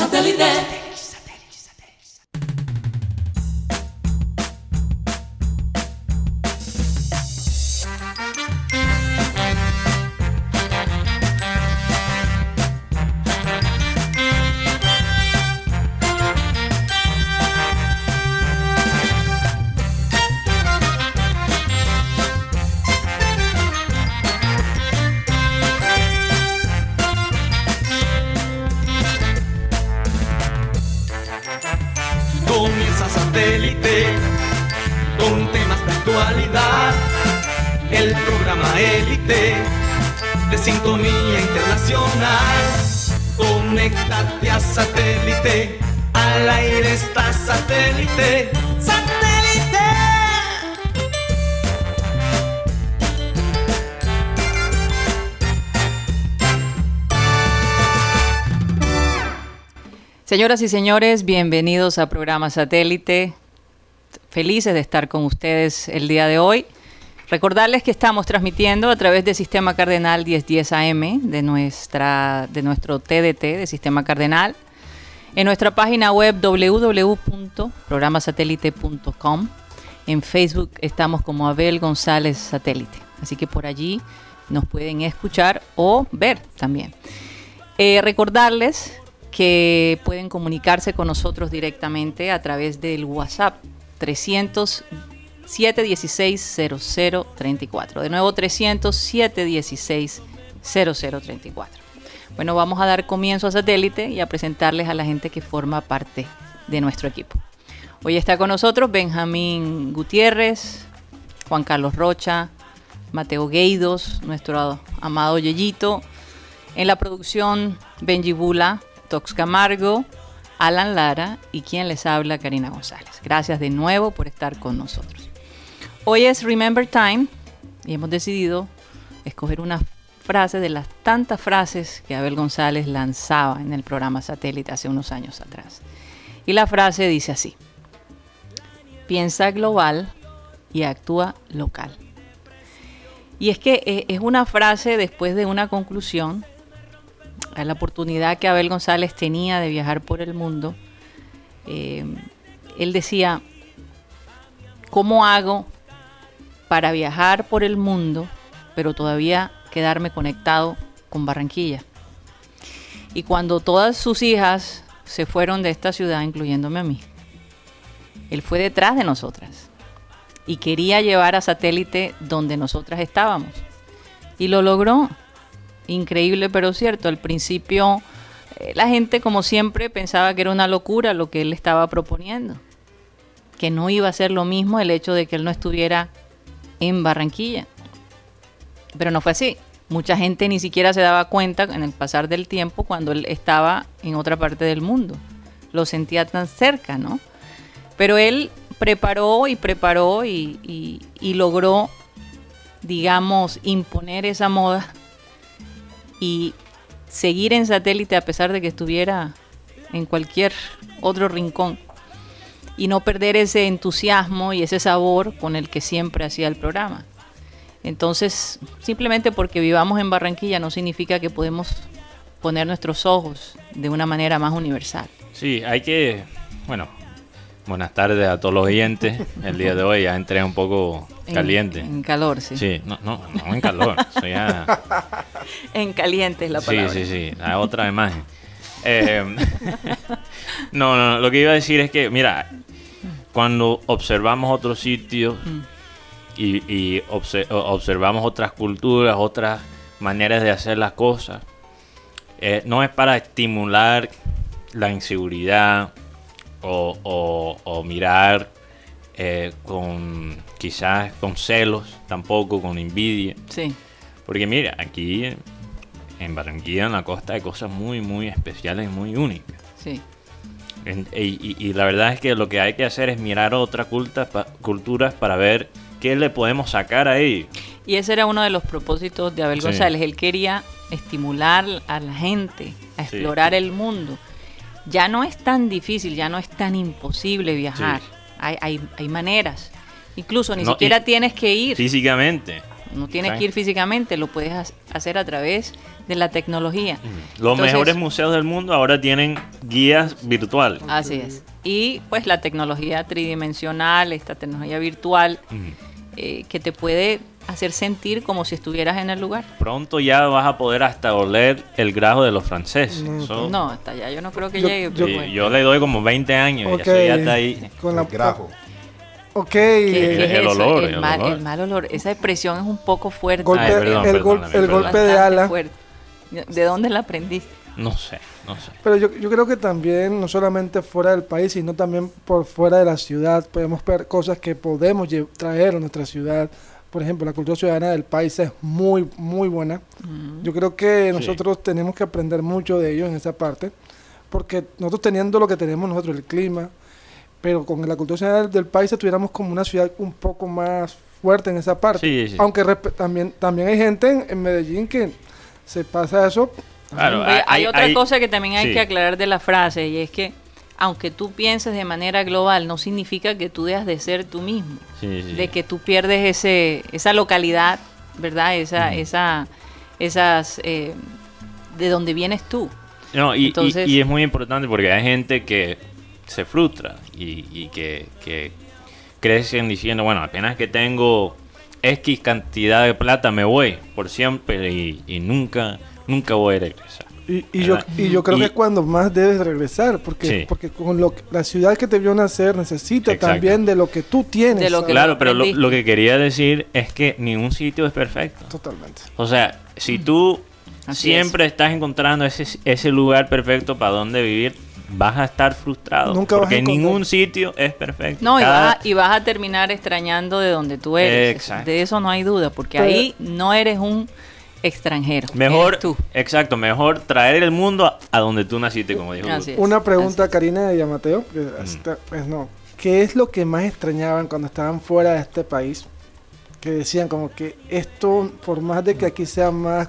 Santelidade. Señoras y señores, bienvenidos a programa Satélite. Felices de estar con ustedes el día de hoy. Recordarles que estamos transmitiendo a través del Sistema Cardenal 1010 AM, de, nuestra, de nuestro TDT, de Sistema Cardenal, en nuestra página web www.programasatélite.com. En Facebook estamos como Abel González Satélite, así que por allí nos pueden escuchar o ver también. Eh, recordarles que pueden comunicarse con nosotros directamente a través del WhatsApp 300 716 0034. De nuevo 300 716 0034. Bueno, vamos a dar comienzo a satélite y a presentarles a la gente que forma parte de nuestro equipo. Hoy está con nosotros Benjamín Gutiérrez, Juan Carlos Rocha, Mateo Gueidos, nuestro amado Yeyito. En la producción, Benji Bula, Tox Camargo, Alan Lara y quien les habla, Karina González. Gracias de nuevo por estar con nosotros. Hoy es Remember Time y hemos decidido escoger una frase de las tantas frases que Abel González lanzaba en el programa Satélite hace unos años atrás. Y la frase dice así, piensa global y actúa local. Y es que eh, es una frase después de una conclusión a la oportunidad que Abel González tenía de viajar por el mundo, eh, él decía, ¿cómo hago para viajar por el mundo, pero todavía quedarme conectado con Barranquilla? Y cuando todas sus hijas se fueron de esta ciudad, incluyéndome a mí, él fue detrás de nosotras y quería llevar a satélite donde nosotras estábamos. Y lo logró increíble pero cierto. Al principio eh, la gente como siempre pensaba que era una locura lo que él estaba proponiendo, que no iba a ser lo mismo el hecho de que él no estuviera en Barranquilla. Pero no fue así. Mucha gente ni siquiera se daba cuenta en el pasar del tiempo cuando él estaba en otra parte del mundo. Lo sentía tan cerca, ¿no? Pero él preparó y preparó y, y- y logró, digamos, imponer esa moda y seguir en satélite a pesar de que estuviera en cualquier otro rincón y no perder ese entusiasmo y ese sabor con el que siempre hacía el programa. Entonces, simplemente porque vivamos en Barranquilla no significa que podemos poner nuestros ojos de una manera más universal. Sí, hay que, bueno, buenas tardes a todos los oyentes. El día de hoy ya entré un poco En- caliente. En, calor, sí. Sí, no, no, no en calor. Soy ya... En caliente es la Sí, palabra. sí, sí, la otra imagen. Eh, no, no, lo que iba a decir es que, mira, cuando observamos otros sitios y, y obse- o- observamos otras culturas, otras maneras de hacer las cosas, eh, no es para estimular la inseguridad o, o- o mirar eh, con quizás con celos, tampoco con envidia. Sí, Porque mira, aquí en- Barranquilla, en la costa, hay cosas muy, muy especiales, muy únicas. sí. En- y, la verdad es que lo que hay que hacer es mirar otras pa- culturas para ver qué le podemos sacar ahí. Y ese era uno de los propósitos de Abel Sí. González. Él quería estimular a la gente a Sí. explorar el mundo. Ya no es tan difícil, ya no es tan imposible viajar. Sí. Hay, hay, hay maneras. Incluso ni No, siquiera tienes que ir. Físicamente. No tienes que ir físicamente, lo puedes ha- hacer a través de la tecnología. Los Entonces- mejores museos del mundo ahora tienen guías virtuales. Así es. Y pues la tecnología tridimensional, esta tecnología virtual, eh, que te puede hacer sentir como si estuvieras en el lugar. Pronto ya vas a poder hasta oler el grajo de los franceses. No, Eso- No, hasta allá yo no creo que Yo- llegue. yo- le doy como 20 años y eso ya está ahí. Con la El grajo. Ok. ¿Qué- qué es el eso? olor, el, el mal, olor. el mal olor. Esa expresión es un poco fuerte. golpe, Ay, perdón, el, perdón. golpe de ala. fuerte. ¿De dónde la aprendiste? No sé, no sé. Pero yo, yo creo que también, no solamente fuera del país, sino también por fuera de la ciudad, podemos ver cosas que podemos traer a nuestra ciudad. Por ejemplo, la cultura ciudadana del país es muy, muy buena. Yo creo que nosotros tenemos que aprender mucho de ello en esa parte, porque nosotros teniendo lo que tenemos nosotros, el clima, pero con la cultura ciudadana del país estuviéramos como una ciudad un poco más fuerte en esa parte. Sí, sí. Aunque también, también hay gente en, en Medellín que se pasa eso. Claro, hay, otra hay- cosa que también hay sí. que aclarar de la frase y es que aunque tú pienses de manera global, no significa que tú dejas de ser tú mismo, Sí, sí. de que tú pierdes ese, esa localidad, ¿verdad? Esa, esa, esas, eh, de donde vienes tú. No, y, y- Entonces- y es muy importante porque hay gente que se frustra y, y que, que crecen diciendo, bueno, apenas que tengo X cantidad de plata me voy por siempre y, y nunca, nunca voy a regresar. Y, y yo, y yo creo Y- que es cuando más debes regresar, porque, Sí. porque con lo que- la ciudad que te vio nacer necesita Exacto. también de lo que tú tienes. De lo que- ¿sabes? Claro, pero lo, lo que quería decir es que ningún sitio es perfecto. Totalmente. O sea, si tú Así siempre estás encontrando ese, ese lugar perfecto para donde vivir, vas a estar frustrado. Nunca vas a ningún sitio es perfecto. No, y vas, a, y vas a terminar extrañando de donde tú eres. Exacto. De eso no hay duda, porque Pero- ahí no eres un extranjero. Mejor, tú. exacto, mejor traer el mundo a, a donde tú naciste, como dijo. Así Luz. es. Una pregunta, así. Karina y a Mateo. que hasta- pues no. ¿Qué es lo que más extrañaban cuando estaban fuera de este país? Que decían como que esto, por más de que aquí sea más,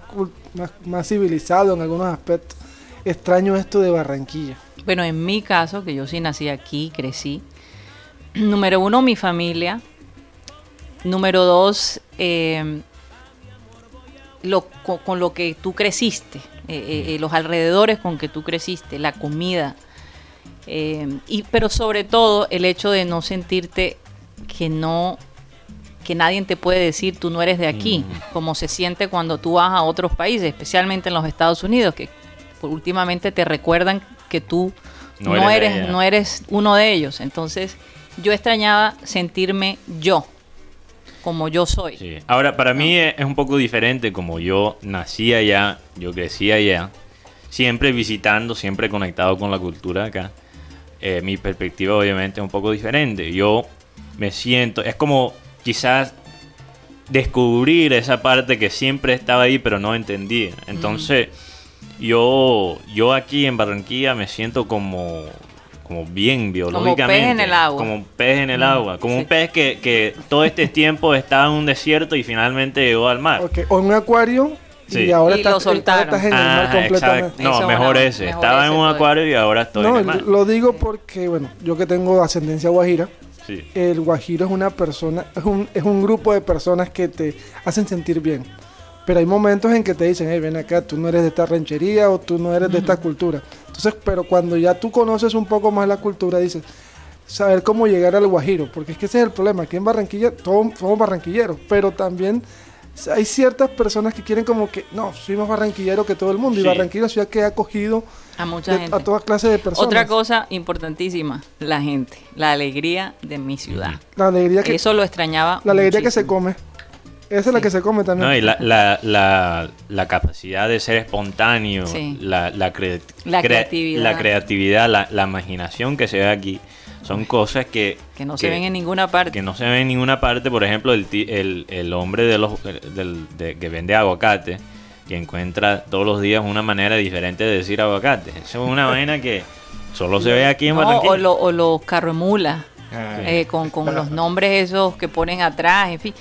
más, más civilizado en algunos aspectos, extraño esto de Barranquilla. Bueno, en mi caso, que yo sí nací aquí, crecí. Número uno, mi familia. Número dos, eh, lo, con, con lo que tú creciste, eh, eh, eh, los alrededores con que tú creciste, la comida. eh, y, pero sobre todo el hecho de no sentirte que no que nadie te puede decir tú no eres de aquí, como se siente cuando tú vas a otros países, especialmente en los Estados Unidos, que últimamente te recuerdan que tú No no, eres no eres uno de ellos. Entonces, yo extrañaba sentirme yo, como yo soy. Sí. Ahora, para mí es, es un poco diferente, como yo nací allá, yo crecí allá, siempre visitando, siempre conectado con la cultura acá. eh, mi perspectiva obviamente es un poco diferente. Yo me siento, es como quizás descubrir esa parte que siempre estaba ahí pero no entendía. Entonces, yo, yo aquí en Barranquilla me siento como, como bien biológicamente. en el agua. Como un pez en el agua. Como sí. un pez que, que todo este tiempo estaba en un desierto y finalmente llegó al mar. Ok, O en un acuario y ahora Y estás, lo soltaron. estás en el mar Ah, completamente. No, mejor ese. mejor Estaba en un todavía. acuario y ahora estoy en el mar. lo digo porque, bueno, yo que tengo ascendencia guajira, Sí. el guajiro es una persona, es un, es un grupo de personas que te hacen sentir bien. Pero hay momentos en que te dicen, hey, ven acá, tú no eres de esta ranchería o tú no eres de esta cultura. Entonces, pero cuando ya tú conoces un poco más la cultura, dices, saber cómo llegar al guajiro, porque es que ese es el problema. Aquí en Barranquilla todos somos barranquilleros, pero también hay ciertas personas que quieren como que, no, soy más barranquillero que todo el mundo. Sí. Y Barranquilla es una ciudad que ha acogido A mucha de- gente. a toda clase de personas. Otra cosa importantísima, la gente, la alegría de mi ciudad. La alegría que, Eso lo extrañaba. la alegría que se come. Esa es la que se come también. No, y la, la, la, la capacidad de ser espontáneo, Sí. la, la, cre- La cre- creatividad. la creatividad, la, la imaginación que se ve aquí, son cosas que, Que no se ven en ninguna parte. que no se ven en ninguna parte. Por ejemplo, el, ti- el, el hombre de los, del, de- que vende aguacate, que encuentra todos los días una manera diferente de decir aguacate. Eso es una vaina que solo se ve aquí en No, Barranquilla. o, lo- o los carromulas, Ah, eh, con, con los nombres esos que ponen atrás, en fin.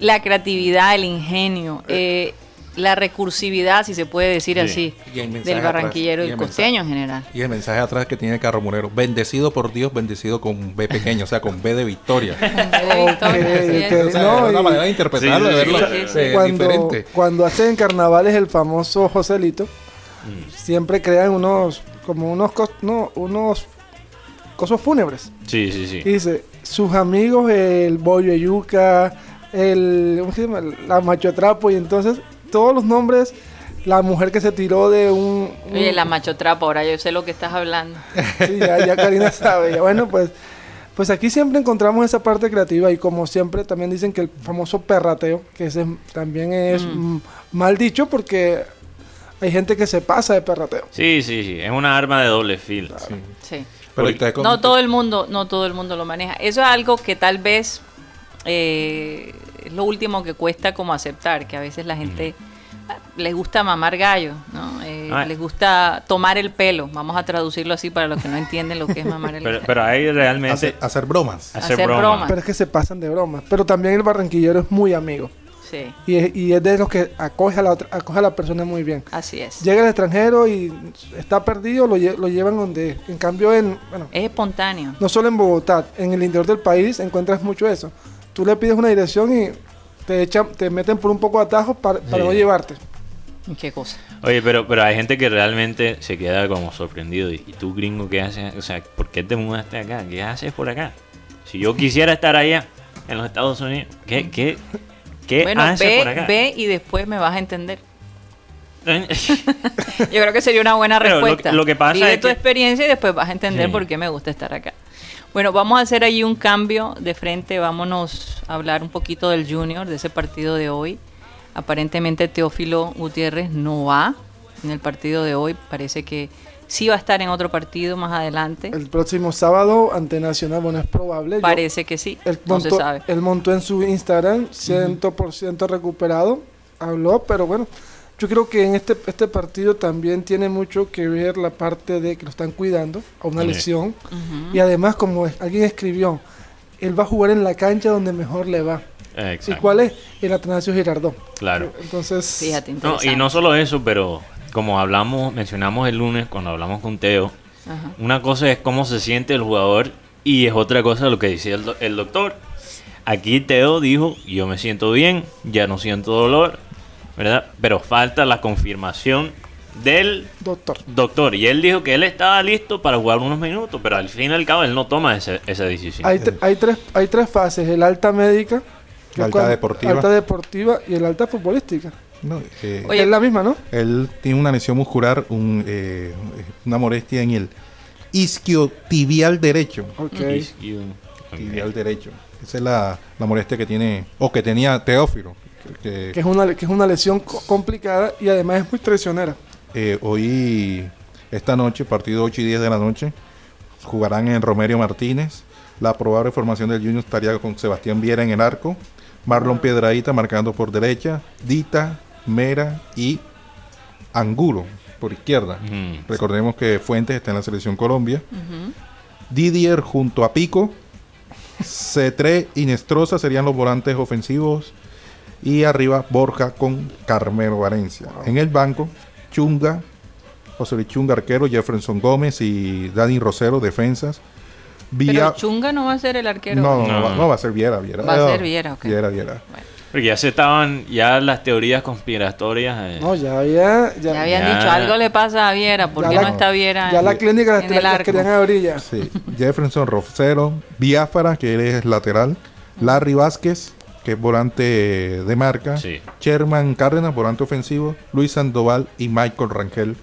La creatividad, el ingenio, eh, la recursividad, si se puede decir Sí. así, del barranquillero atrás, y el costeño en general. Y el mensaje atrás que tiene Carro Munero. Bendecido por Dios, bendecido con B pequeño, o sea, con B de victoria. Una manera de interpretarlo, Sí, de sí, verlo sí, eh, cuando, diferente. cuando hacen carnavales el famoso Joselito, Mm. siempre crean unos, como unos, cos- no, unos cosos fúnebres. Sí, sí, sí. Y dice, sus amigos, el bollo de yuca, el, ¿cómo se llama? La macho trapo, y entonces todos los nombres, la mujer que se tiró de un... un- Oye, la macho trapo, ahora yo sé lo que estás hablando. Sí, ya, ya Karina sabe. ya. Bueno, pues, pues aquí siempre encontramos esa parte creativa y como siempre también dicen que el famoso perrateo, que ese también es Mm. mal dicho porque hay gente que se pasa de perrateo. Sí, sí, sí. Es una arma de doble filo. Sí. Sí. Pero No todo el mundo, no todo el mundo lo maneja. Eso es algo que tal vez eh, es lo último que cuesta como aceptar, que a veces la gente ah, les gusta mamar gallo, ¿no? Eh, Ah. les gusta tomar el pelo. Vamos a traducirlo así para los que no entienden lo que es mamar el Pero, gallo. pero hay realmente hacer, hacer bromas. hacer, hacer broma. broma. Pero es que se pasan de broma. Pero también el barranquillero es muy amigo. Sí, Y es, y es de los que acoge a la, otra- acoge a la persona muy bien. así es. Llega al extranjero y está perdido, lo, lle- lo llevan donde... En cambio, en, bueno, Es espontáneo. no solo en Bogotá, en el interior del país encuentras mucho eso. Tú le pides una dirección y te echan, te meten por un poco de atajos para, para Sí. no llevarte. ¿Qué cosa? Oye, pero, pero hay gente que realmente se queda como sorprendido. ¿Y tú, gringo, qué haces? O sea, ¿por qué te mudaste acá? ¿Qué haces por acá? Si yo quisiera estar allá, en los Estados Unidos, ¿qué, qué, qué bueno, haces por acá? ve, ve y después me vas a entender. Yo creo que sería una buena Pero lo que- respuesta. lo que pasa Vive es tu que- experiencia y después vas a entender Sí. por qué me gusta estar acá. Bueno, vamos a hacer ahí un cambio de frente. Vámonos a hablar un poquito del Junior, de ese partido de hoy. Aparentemente Teófilo Gutiérrez no va en el partido de hoy. Parece que sí va a estar en otro partido más adelante. El próximo sábado ante Nacional, bueno, es probable. Yo- Parece que sí. él, No se montó, sabe. él montó en su Instagram 100% recuperado, habló, pero bueno, yo creo que en este, este partido también tiene mucho que ver la parte de que lo están cuidando a una Sí. lesión. Y además, como alguien escribió, él va a jugar en la cancha donde mejor le va. ¿Y cuál es? El Atanasio Girardot. Claro. Entonces, Fíjate, No, y no solo eso, pero como hablamos, mencionamos el lunes cuando hablamos con Teo, Ajá. una cosa es cómo se siente el jugador y es otra cosa lo que decía el, do- el doctor. Aquí Teo dijo, yo me siento bien, ya no siento dolor, ¿verdad? Pero falta la confirmación del doctor. doctor. Y él dijo que él estaba listo para jugar unos minutos, pero al fin y al cabo él no toma ese- esa decisión. Hay, tre- hay, tres, hay tres fases, el alta médica, La alta cual- deportiva. alta deportiva y el alta futbolística. No, eh, Oye, es la misma, ¿no? él tiene una lesión muscular, un, eh, una molestia en el isquiotibial derecho. Ok. Isquio-. Tibial derecho. Esa es la, la molestia que tiene, o que tenía Teófilo. Que- Que es una, que es una lesión co- complicada y además es muy traicionera. Eh, hoy, esta noche, partido 8 y 10 de la noche, jugarán en Romerio Martínez. La probable formación del Junior estaría con Sebastián Viera en el arco, Marlon Piedradita marcando por derecha, Dita, Mera y Angulo por izquierda. Mm. Recordemos que Fuentes está en la selección Colombia. Didier junto a Pico, C3 y Nestroza serían los volantes ofensivos. Y arriba Borja con Carmelo Valencia. En el banco, Chunga, José Luis Chunga arquero, Jefferson Gómez y Dani Rosero defensas. Pero Vía... Chunga no va a ser el arquero. No, no, No. va, no, va a ser Viera, Viera. Va a ser Viera, ok. Viera, Viera. Porque ya se estaban, ya las teorías conspiratorias. eh, No, ya había. Ya, Ya habían Ya. dicho, algo le pasa a Viera, ¿por Ya qué la- no está Viera? ya en- la clínica las, en las querían abrir ya. Sí, Jefferson Rosero, Biafara, que es lateral, Larry Vázquez, que es volante de marca, Sí. Sherman Cárdenas, volante ofensivo, Luis Sandoval y Michael Rangel,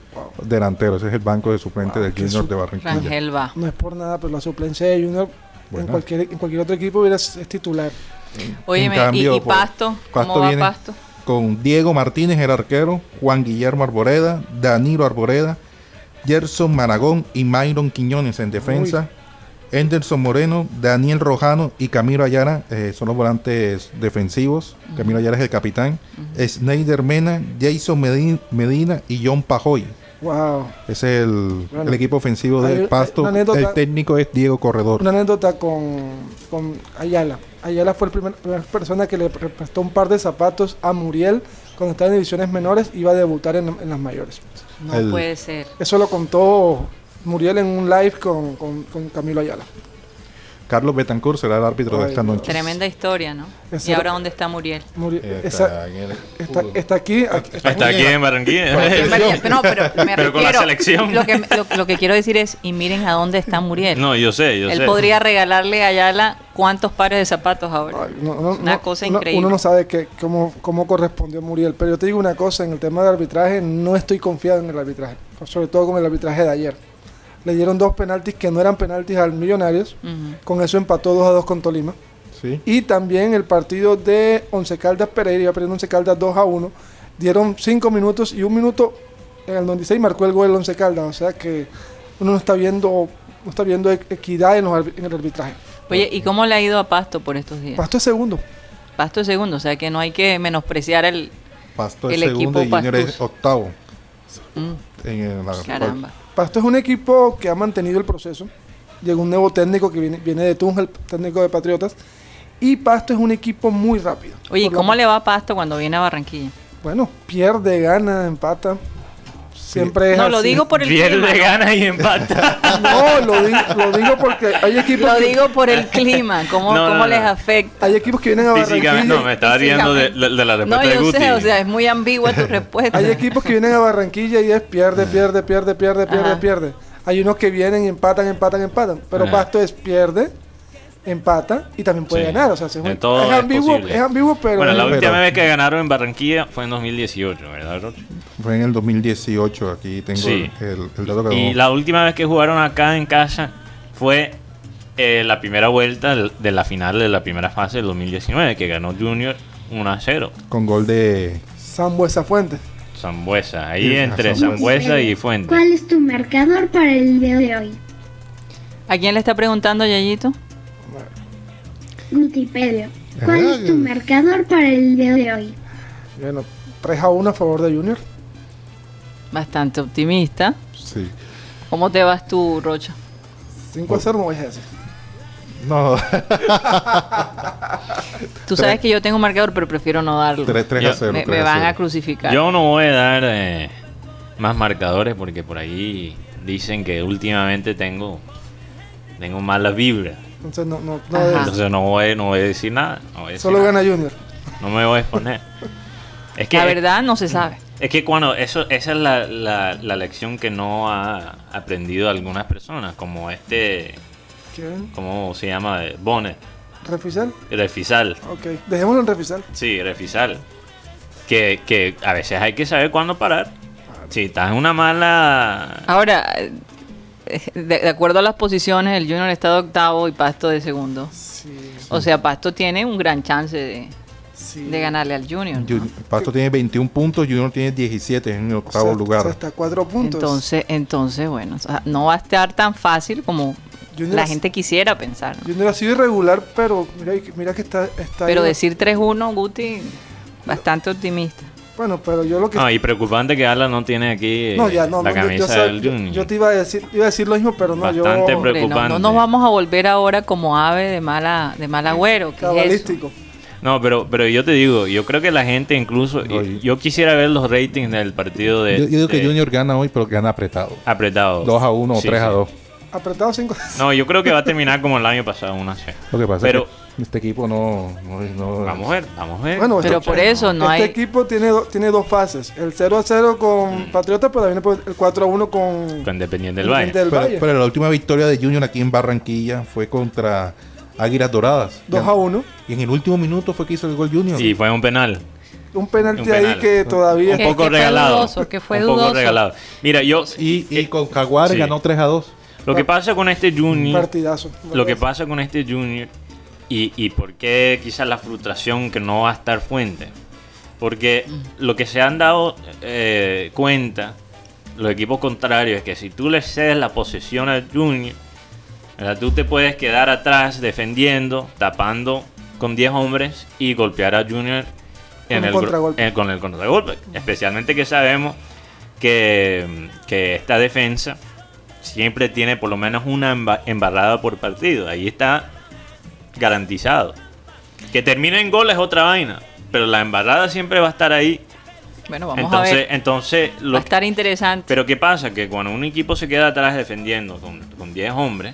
delantero. Ese es el banco de suplente del qué Junior de Barranquilla. Rangel va. No es por nada, pero la suplencia de Junior en cualquier, en cualquier otro equipo hubiera es titular. En cambio, ¿y, Pasto? ¿Cómo Pasto va Pasto? Con Diego Martínez, el arquero, Juan Guillermo Arboreda, Danilo Arboreda, Gerson Maragón y Myron Quiñones en defensa. Enderson Moreno, Daniel Rojano y Camilo Ayala eh, son los volantes defensivos. Camilo Ayala es el capitán. Snyder Mena, Jason Medin- Medina y John Pajoy. Wow. Es el, Bueno, el equipo ofensivo del Pasto. anécdota- El técnico es Diego Corredor. Una anécdota con, con Ayala. Ayala fue la primera, primera persona que le pre- prestó un par de zapatos a Muriel cuando estaba en divisiones menores, iba a debutar en, en las mayores. No El- puede ser. Eso lo contó Muriel en un live con, con- con Camilo Ayala. Carlos Betancourt será el árbitro de Ay, esta no. noche. Tremenda historia, ¿no? Ese ¿Y ahora dónde está Muriel? Muriel- esa- está está, aquí, aquí- está Está aquí en Barranquilla. No, pero me Pero con la refiero- selección. Lo que, lo, lo que quiero decir es, y miren a dónde está Muriel. No, yo sé, yo Él sé. podría regalarle a Ayala cuántos pares de zapatos ahora. Ay, no, no, Una no, cosa increíble. Uno no sabe que, cómo, cómo correspondió Muriel, pero yo te digo una cosa, en el tema del arbitraje no estoy confiado en el arbitraje, sobre todo con el arbitraje de ayer. Le dieron dos penaltis que no eran penaltis al Millonarios, con eso empató 2 a 2 con Tolima. Sí. Y también el partido de Once Caldas Pereira, iba perdiendo Once Caldas 2 a 1, dieron 5 minutos y un minuto en el 96 marcó el gol el Once Caldas, o sea que uno no está viendo, no está viendo e- equidad en, los en el arbitraje. Oye, ¿y cómo le ha ido a Pasto por estos días? Pasto es segundo. Pasto es segundo, o sea que no hay que menospreciar el... Pasto es El segundo equipo y Junior es octavo. Mm, En el- la- caramba. Pasto es un equipo que ha mantenido el proceso. Llegó un nuevo técnico que viene, viene de Tunja, el técnico de Patriotas. Y Pasto es un equipo muy rápido. Oye, ¿y Por lo- cómo le va a Pasto cuando viene a Barranquilla? Bueno, pierde, gana, empata. Siempre es No, lo así. digo por el Pierde, clima. ¿no? gana y empata. No, lo, di- lo digo porque hay equipos, Lo que, digo por el clima, cómo, No, cómo no. les afecta. hay equipos que vienen a Físicamente, Barranquilla. no, me estaba riendo de, de- de la respuesta No, de yo Guti. sé, o sea, es muy ambigua tu respuesta. Hay equipos que vienen a Barranquilla y es pierde, pierde, pierde, pierde, pierde, Ajá. pierde. Hay unos que vienen y empatan, empatan, empatan. Pero Ajá. Pasto es pierde, empata y también puede Sí. ganar. O sea, es, De un- todo es es ambiguo, posible. es ambiguo, pero bueno, la Pero- última vez que ganaron en Barranquilla fue en 2018, ¿verdad, Roch? Fue en el 2018. Aquí tengo Sí. el, dato que Y la última vez que jugaron acá en casa fue eh, la primera vuelta de la final de la primera fase del 2019, que ganó Junior 1 a 0. con gol de Sambuesa Fuente. Zambuesa, ahí Sí, entre. Zambuesa y Fuente. ¿Cuál es tu marcador para el video de hoy? ¿A quién le está preguntando, Yayito? Wikipedia. ¿Cuál Ah, es tu marcador para el video de hoy? Bueno, 3 a 1 a favor de Junior. Bastante optimista. sí. ¿Cómo te vas tú, Rocha? 5 a 0 no voy a decir. No, Tú sabes que yo tengo un marcador, pero prefiero no darlo. 3, 3 a Ya. 0. Me, 3 me a van a 0. crucificar. Yo no voy a dar eh, más marcadores porque por ahí dicen que últimamente tengo tengo mala vibra. Entonces no, no, no Entonces no voy, no voy a decir nada. no voy a decir Solo nada. gana Junior. No me voy a exponer. Es que, La verdad no se sabe. es que cuando eso, esa es la, la, la lección que no ha aprendido algunas personas, como este, ¿Quién? ¿cómo se llama? Bonnet, ¿Refisal? Refisal. Ok, dejémoslo en Refisal. Sí, Refisal. Que, que a veces hay que saber cuándo parar. Si estás en una mala... Ahora, de, de acuerdo a las posiciones, el Junior está de octavo y Pasto de segundo. Sí, O sea, Pasto tiene un gran chance de, sí. de ganarle al Junior. Pasto tiene 21 puntos, Junior tiene 17 en el O octavo sea, lugar. o sea, hasta 4 puntos. Entonces, entonces, bueno, o sea, no va a estar tan fácil como Junior la gente quisiera pensar. ¿no? Junior ha sido irregular, pero mira, mira que está, está Pero ahí. decir 3-1, Guti, bastante optimista. Bueno, pero yo lo que... No, y preocupante que Alan no tiene aquí No, ya, no, la no, yo- camisa yo, sé- del yo- Junior. yo te iba a decir, iba a decir lo mismo, pero no, yo... Bastante no, Preocupante. no nos vamos a volver ahora como ave de mala de mal agüero. ¿qué es eso? Cabalístico. No, pero, pero yo te digo, yo creo que la gente incluso... Y- yo quisiera ver los ratings del partido de... Yo, yo digo que de- Junior gana hoy, pero gana apretado. Apretado. 2 a 1 o Sí, 3 a sí. 2. Apretado 5 No, yo creo que va a terminar como el año pasado, una C. Lo que pasa Pero- es que este equipo no. no, no- Vamos a ver, vamos a ver. Bueno, Pero este- por eso no este hay... equipo tiene, do- tiene dos fases. El 0 a 0 con Patriotas, pero también por el 4 a 1 con... Con Independiente del Valle. del pero, Valle. pero la última victoria de Junior aquí en Barranquilla fue contra Águilas Doradas. 2 a 1. Y en el último minuto fue que hizo el gol Junior. Y fue un penal. Un penalti Un penal. ahí que todavía... Un poco que regalado. dudoso, que fue un poco dudoso. regalado. Mira, yo... Y, y con Jaguares Sí. ganó 3 a 2. Lo que pasa con este Un Junior... partidazo. Lo que pasa con este Junior y, y por qué quizás la frustración que no va a estar fuente. Porque lo que se han dado eh, cuenta los equipos contrarios es que si tú le cedes la posesión al Junior, ¿verdad? tú te puedes quedar atrás defendiendo, tapando con 10 hombres y golpear a Junior Con en el, en- con el contragolpe. Especialmente que sabemos que, que esta defensa siempre tiene por lo menos una emba- embarrada por partido. Ahí está garantizado. Que termine en gol es otra vaina, pero la embarrada siempre va a estar ahí Bueno, vamos entonces, a ver. entonces Va lo a estar interesante. Pero ¿qué pasa? Que cuando un equipo se queda atrás defendiendo con, con 10 hombres.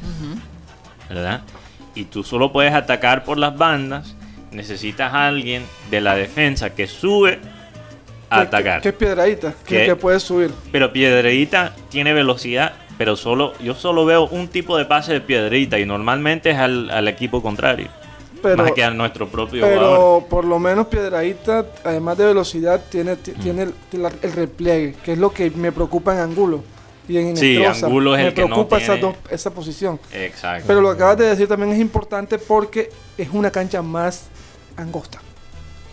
¿verdad? Y tú solo puedes atacar por las bandas, necesitas a alguien de la defensa que sube a ¿Qué- atacar. ¿Qué, qué piedradita? Que, ¿Qué? que puede subir. Pero Piedrita tiene velocidad, pero solo yo solo veo un tipo de pase de Piedrita y normalmente es al, al equipo contrario, Pero, más que a nuestro propio jugador. pero por lo menos piedradita, además de velocidad, tiene, ti- Mm. tiene el, repliegue, que es lo que me preocupa en Angulo. Y en Sí. Angulo es me el que no preocupa esa, tiene- dos- esa posición. Exacto. Pero lo que acabas de decir también es importante porque es una cancha más angosta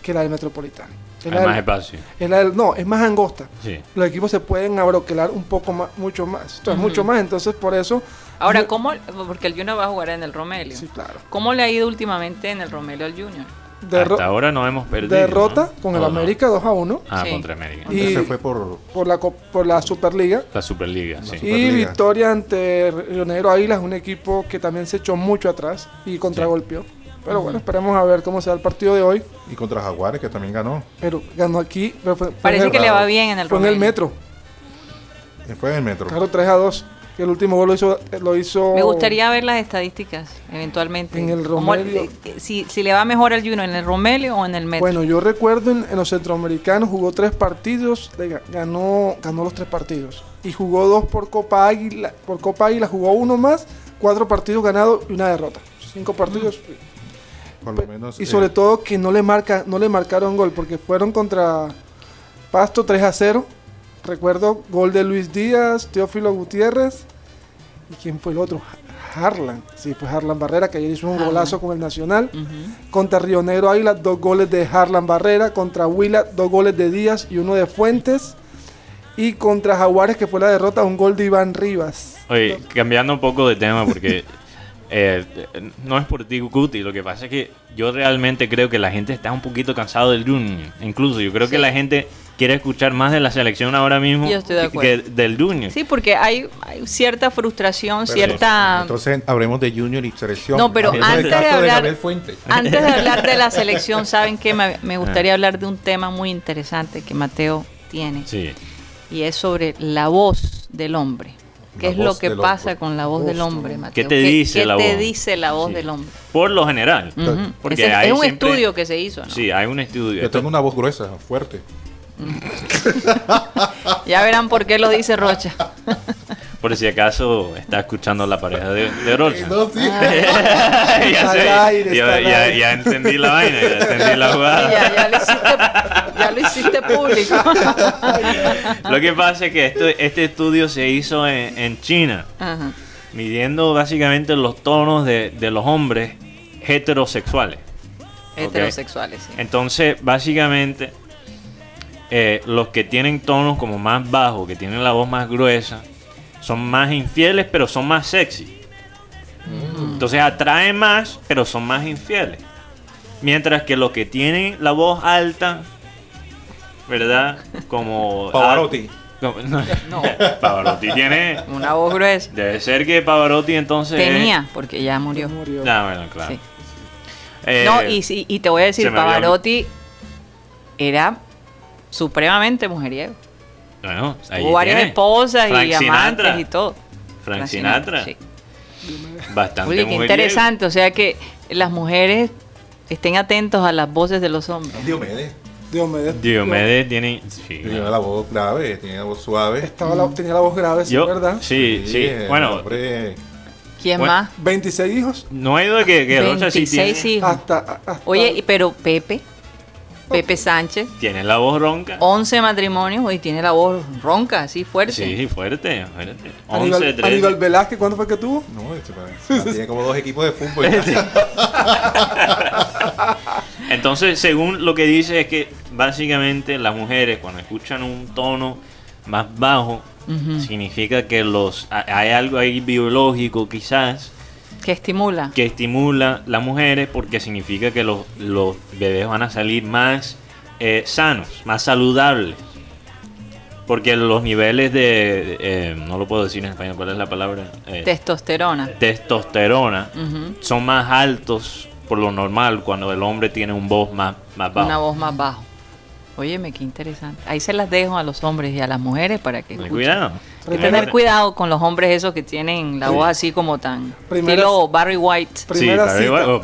que la del Metropolitano. Es Hay la más del- espacio. es la del- no, es más angosta. Sí. Los equipos se pueden abroquelar un poco más, mucho más. Entonces, mucho más. Entonces, por eso. Ahora, yo- ¿cómo? Porque el Junior va a jugar en el Romelio. Sí, claro. ¿Cómo le ha ido últimamente en el Romelio al Junior? Derro- Hasta ahora no hemos perdido. derrota ¿no? con el ¿O no? América 2 a 1 Ah, Sí. contra América. Y- se fue por por la, por la Superliga. La Superliga, sí. Y victoria ante Río Negro Águilas, un equipo que también se echó mucho atrás y contragolpeó. Pero bueno, esperemos a ver cómo se da el partido de hoy. y contra Jaguares que también ganó. Pero ganó aquí. pero fue- fue en Parece el- que le va bien en el Fue en el metro. Y Fue en el metro. Claro, 3 a 2. Que el último gol lo hizo. Lo hizo Me gustaría ver las estadísticas, eventualmente. En el ¿Cómo- Romelio. eh, si, si le va mejor al Junior en el Romelio o en el Metro. Bueno, yo recuerdo en, en los centroamericanos jugó tres partidos, le ganó, ganó los tres partidos. Y jugó dos por Copa Águila, por Copa Águila jugó uno más, cuatro partidos ganados y una derrota. Cinco partidos. Por lo menos. Y eh, sobre todo que no le marca, no le marcaron gol, porque fueron contra Pasto 3 a 0. Recuerdo gol de Luis Díaz, Teófilo Gutiérrez. ¿Y quién fue el otro? Harlan. Sí, fue Harlan Barrera, que ayer hizo un Harlan. golazo con el Nacional. Contra Río Negro Águila, dos goles de Harlan Barrera. Contra Huila, dos goles de Díaz y uno de Fuentes. Y contra Jaguares, que fue la derrota, un gol de Iván Rivas. Oye, cambiando un poco de tema porque eh, no es por ti, Cuti, lo que pasa es que yo realmente creo que la gente está un poquito cansado del Junior. Incluso yo creo que la gente quiere escuchar más de la selección ahora mismo Yo estoy de que- del Junior. Sí, porque hay, hay cierta frustración, pero cierta... Entonces hablemos de Junior y selección. No, pero antes de hablar-. Antes de hablar de la selección, ¿saben qué? Me, me gustaría hablar de un tema muy interesante que Mateo tiene. Sí. Y es sobre la voz del hombre. ¿Qué La es lo que pasa hombre. con la voz del hombre. Mateo? ¿Qué te dice qué la te voz? dice la voz Sí. del hombre? Por lo general. Ujú. Porque Ese- hay es un siempre- estudio que se hizo, ¿no? Sí, hay un estudio. Yo tengo una voz gruesa, fuerte. Ya verán por qué lo dice Rocha. Por si acaso está escuchando la pareja de, de. No, sí. ya, sé, aire, ya- ya- ya entendí la vaina, ya entendí la jugada. ya, ya lo hiciste, ya lo hiciste público. Lo que pasa es que esto- este estudio se hizo en, en China, Ajá. midiendo básicamente los tonos de, de los hombres heterosexuales. Heterosexuales, sí. Entonces, básicamente, eh, los que tienen tonos como más bajos, que tienen la voz más gruesa, son más infieles, pero son más sexy. Entonces atraen más, pero son más infieles. Mientras que los que tienen la voz alta, ¿verdad? Como... Pavarotti. como- no, No. Pavarotti tiene... Una voz gruesa. Debe ser que Pavarotti entonces... Tenía, porque ya murió. Murió. Ah, bueno, claro. Sí. Eh, No, y, sí- y te voy a decir, había- Pavarotti era supremamente mujeriego. Bueno, ahí Tuvo varias tiene. esposas Frank y amantes Sinatra. y todo. Frank Sinatra. sí. Bastante Oye, qué interesante. O sea que las mujeres estén atentos a las voces de los hombres. Diomedes. Diomedes. Diomedes tiene... sí, Tiene la voz grave, tiene la voz suave. Estaba la- tenía la voz grave, sí, Yo, ¿verdad? sí, sí. el Bueno, hombre- ¿Quién Bueno, más? 26 hijos. no hay duda que, que Rocha sí 26 tiene, hijos. Hasta, hasta Oye, y- pero Pepe, Pepe Sánchez, tiene la voz ronca. 11 matrimonios y tiene la voz ronca, así fuerte. Sí, fuerte, fuerte. 11, Aníbal, 13. Aníbal Velázquez, ¿cuándo fue que tuvo? No, este, parece- tiene como dos equipos de fútbol. Entonces, según lo que dice es que básicamente las mujeres cuando escuchan un tono más bajo, significa que los ha- hay algo ahí biológico quizás Que estimula. que estimula las mujeres porque significa que los, los bebés van a salir más eh, sanos, más saludables. Porque los niveles de, eh, no lo puedo decir en español, ¿cuál es la palabra? Eh, Testosterona. testosterona son más altos por lo normal cuando el hombre tiene un voz más, más bajo. Una voz más bajo. Óyeme, qué interesante. Ahí se las dejo a los hombres y a las mujeres para que escuchen. cuidado. Hay que tener cuidado con los hombres esos que tienen la Sí. voz así como tan Primeras- estilo Barry White. Sí, Primera cita. oh.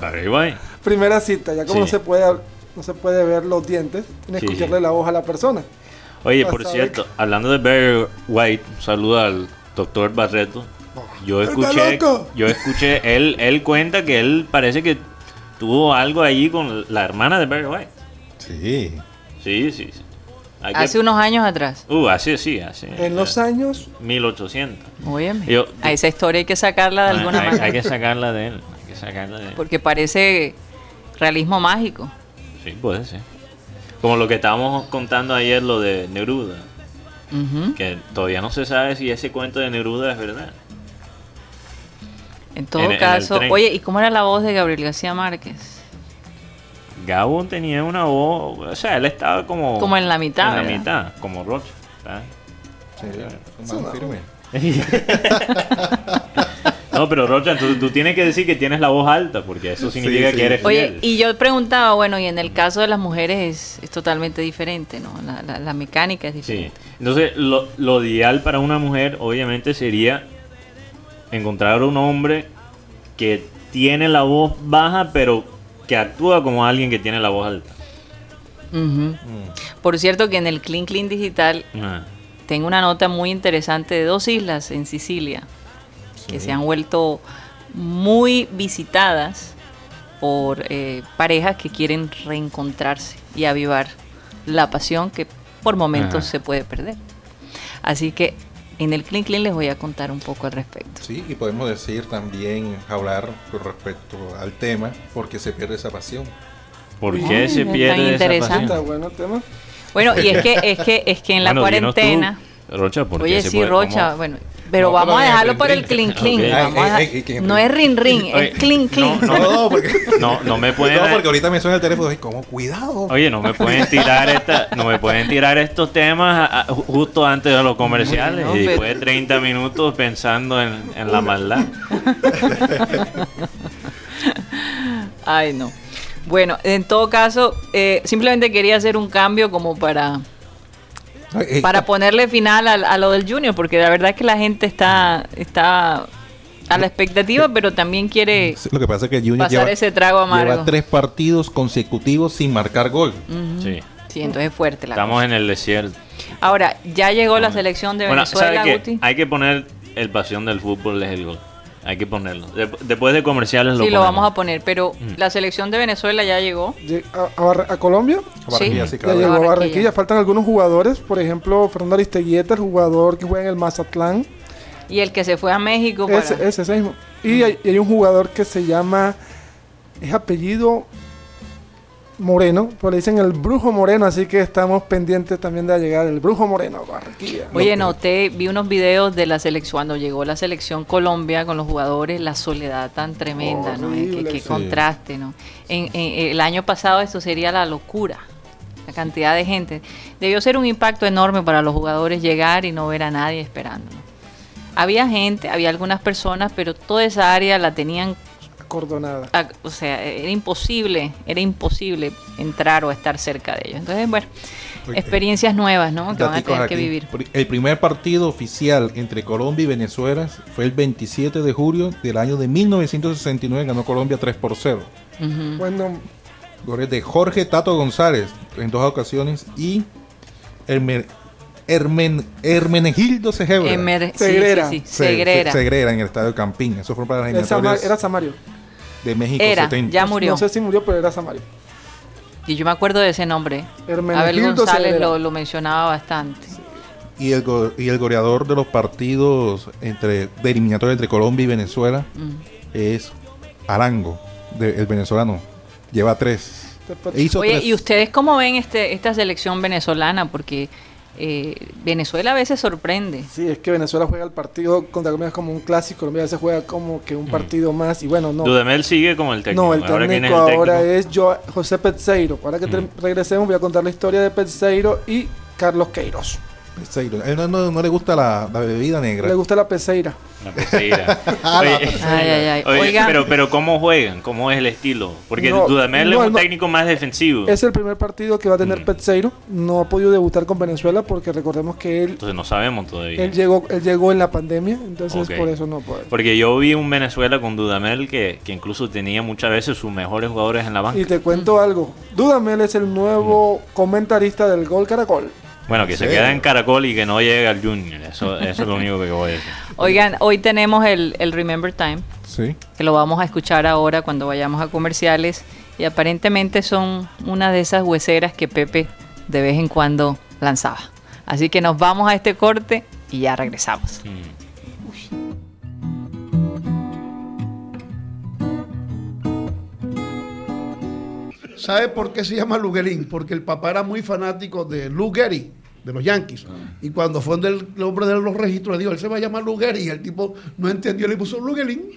Primera cita, ya como Sí. no se puede no se puede ver los dientes, Sí, escucharle la voz a la persona. Oye, por cierto, hablando de Barry White, un saludo al doctor Barreto. Yo ¡Está escuché, yo escuché, él, él cuenta que él parece que tuvo algo ahí con la hermana de Barry White. Sí. Sí, sí, sí. Hay que- Hace unos años atrás. Uh, hace, sí, hace. En los años 1800. Óyeme. Yo- a esa historia hay que sacarla de Hay, alguna hay- manera. hay que sacarla de él. Hay que sacarla de él. Porque parece realismo mágico. Sí, puede ser. Como lo que estábamos contando ayer, lo de Neruda. Ujú. Que todavía no se sabe si ese cuento de Neruda es verdad. En todo En- en caso, tren. oye, ¿y cómo era la voz de Gabriel García Márquez? Gabo tenía una voz, o sea, él estaba como... Como en la mitad, En la ¿verdad? mitad, como Rocha. ¿sabes? Sí, son más firmes. no, pero Rocha, entonces tú tienes que decir que tienes la voz alta, porque eso significa sí. que eres Oye, fiel. y yo preguntaba, bueno, y en el caso de las mujeres es, es totalmente diferente, ¿no? La, la- la mecánica es Sí. diferente. Entonces, lo, lo ideal para una mujer, obviamente, sería encontrar un hombre que tiene la voz baja, pero que actúa como alguien que tiene la voz alta. Ujú. Por cierto que en el Clean Clean Digital Ajá. tengo una nota muy interesante de dos islas en Sicilia que se han vuelto muy visitadas por eh, parejas que quieren reencontrarse y avivar la pasión que por momentos Ajá. se puede perder. Así que en el Clean Clean les voy a contar un poco al respecto. Sí, y podemos decir también, hablar con respecto al tema, porque se pierde esa pasión. ¿Por Ay, qué se pierde esa interesante. está pasión? bueno el tema. Bueno, y es que es que es que en la Bueno, dinos tú, cuarentena Rocha, ¿por qué Oye, sí, puede- Rocha, cómo? bueno, pero No, vamos a dejarlo rin, por el rin. clean clean. Ok. vamos a- Ay, ay, ay, no es rin rin, Oye, es clean clean. no, No, no, porque, No, no me pueden... no, porque ahorita me suena el teléfono y como, cuidado. Oye, no me pueden tirar esta, no me pueden tirar estos temas a- a- ju- justo antes de los comerciales Bueno, y después de 30 minutos pensando en, en la maldad. Ay, no. Bueno, en todo caso, eh, simplemente quería hacer un cambio como para, para ponerle final a, a lo del Junior, porque la verdad es que la gente está, está a la expectativa, pero también quiere Lo que pasa es que Junior pasar lleva, ese trago amargo. lleva tres partidos consecutivos sin marcar gol. Sí. Sí, entonces es fuerte la Estamos cosa. en el desierto. Ahora, ya llegó la selección de Bueno, ¿sabe Venezuela? Guti. Hay que poner el pasión del fútbol es el gol. Hay que ponerlo. Después de comerciales lo Sí, lo ponemos. vamos a poner, pero Mm. la selección de Venezuela ya llegó. Lle- A, a Barra- a Colombia Barranquilla, Sí. sí, ya claro. llegó a Barranquilla. Faltan algunos jugadores, por ejemplo, Fernando Aristeguieta, el jugador que juega en el Mazatlán. Y el que se fue a México para... Ese, ese, ese mismo. Y hay, y hay un jugador que se llama, es apellido Moreno, pues le dicen el Brujo Moreno, así que estamos pendientes también de la llegada del Brujo Moreno a Barranquilla. Oye, noté, vi unos videos de la selección, cuando llegó la selección Colombia con los jugadores, la soledad tan tremenda, ¿no? Eh, Qué, Horrible, qué sí. contraste, ¿no? En, en- el año pasado esto sería la locura, la cantidad de gente. Debió ser un impacto enorme para los jugadores llegar y no ver a nadie esperando. Había gente, había algunas personas, pero toda esa área la tenían Acordonada. a- o sea, era imposible, era imposible entrar o estar cerca de ellos. Entonces, bueno, Oye, experiencias nuevas, ¿no? Que van a tener que aquí. vivir. Pri- El primer partido oficial entre Colombia y Venezuela fue el 27 de julio del año de 1969. Ganó Colombia 3 por 0. Ujú. Bueno, Goles de Jorge Tato González en dos ocasiones y Herme- Hermen- Hermenegildo Segebra. Emer- sí, Segrera. sí, sí, Se- Segrera. Se- Segrera en el estadio Campín. Eso fue para las era Samario. De México Era, 70. ya murió. No sé si murió, pero era Samario. Y yo me acuerdo de ese nombre. Abel Hermenegildo González Segrera. lo, lo mencionaba bastante. Y el, go- y el goleador de los partidos entre, de eliminatoria entre Colombia y Venezuela Mm. es Arango, de- el venezolano. Lleva tres. E hizo Oye, tres. ¿y ustedes cómo ven este, esta selección venezolana? Porque eh, Venezuela a veces sorprende. Sí, es que Venezuela juega el partido contra Colombia como un clásico, Colombia a veces juega como que un partido más y bueno, no. Dudamel sigue como el técnico. No, el Ahora, ¿quién técnico es el ahora técnico? es Jo- José Petseiro. Ahora que Mm. regresemos voy a contar la historia de Petseiro y Carlos Queiroz. Peseiro. A él no, no- no le gusta la, la bebida negra. Le gusta la peseira. La peceira. Ah, la Oye, peceira. Ay, ay, ay. oye, Oigan, pero, pero ¿cómo juegan? ¿Cómo es el estilo? Porque No, Dudamel no, es un no. técnico más defensivo. Es el primer partido que va a tener Mm. Petseiro. No ha podido debutar con Venezuela porque recordemos que él, Entonces no sabemos todavía. él, llegó, él llegó en la pandemia, entonces Ok. por eso no puede. Porque yo vi un Venezuela con Dudamel que, que incluso tenía muchas veces sus mejores jugadores en la banca. Y te cuento algo. Dudamel es el nuevo comentarista del Gol Caracol. Bueno, que se queda en Caracol y que no llegue al Junior. Eso, eso es lo único que voy a decir. oigan, hoy tenemos el, el Remember Time, Sí. que lo vamos a escuchar ahora cuando vayamos a comerciales. Y aparentemente son una de esas hueseras que Pepe de vez en cuando lanzaba. Así que nos vamos a este corte y ya regresamos. Mm. ¿Sabe por qué se llama Luguerín? Porque el papá era muy fanático de Lou Gehrig, de los Yankees. Y cuando fue donde el, el hombre de los registros, le dijo, él se va a llamar Lou Gehrig. Y el tipo no entendió, le puso Luguerín.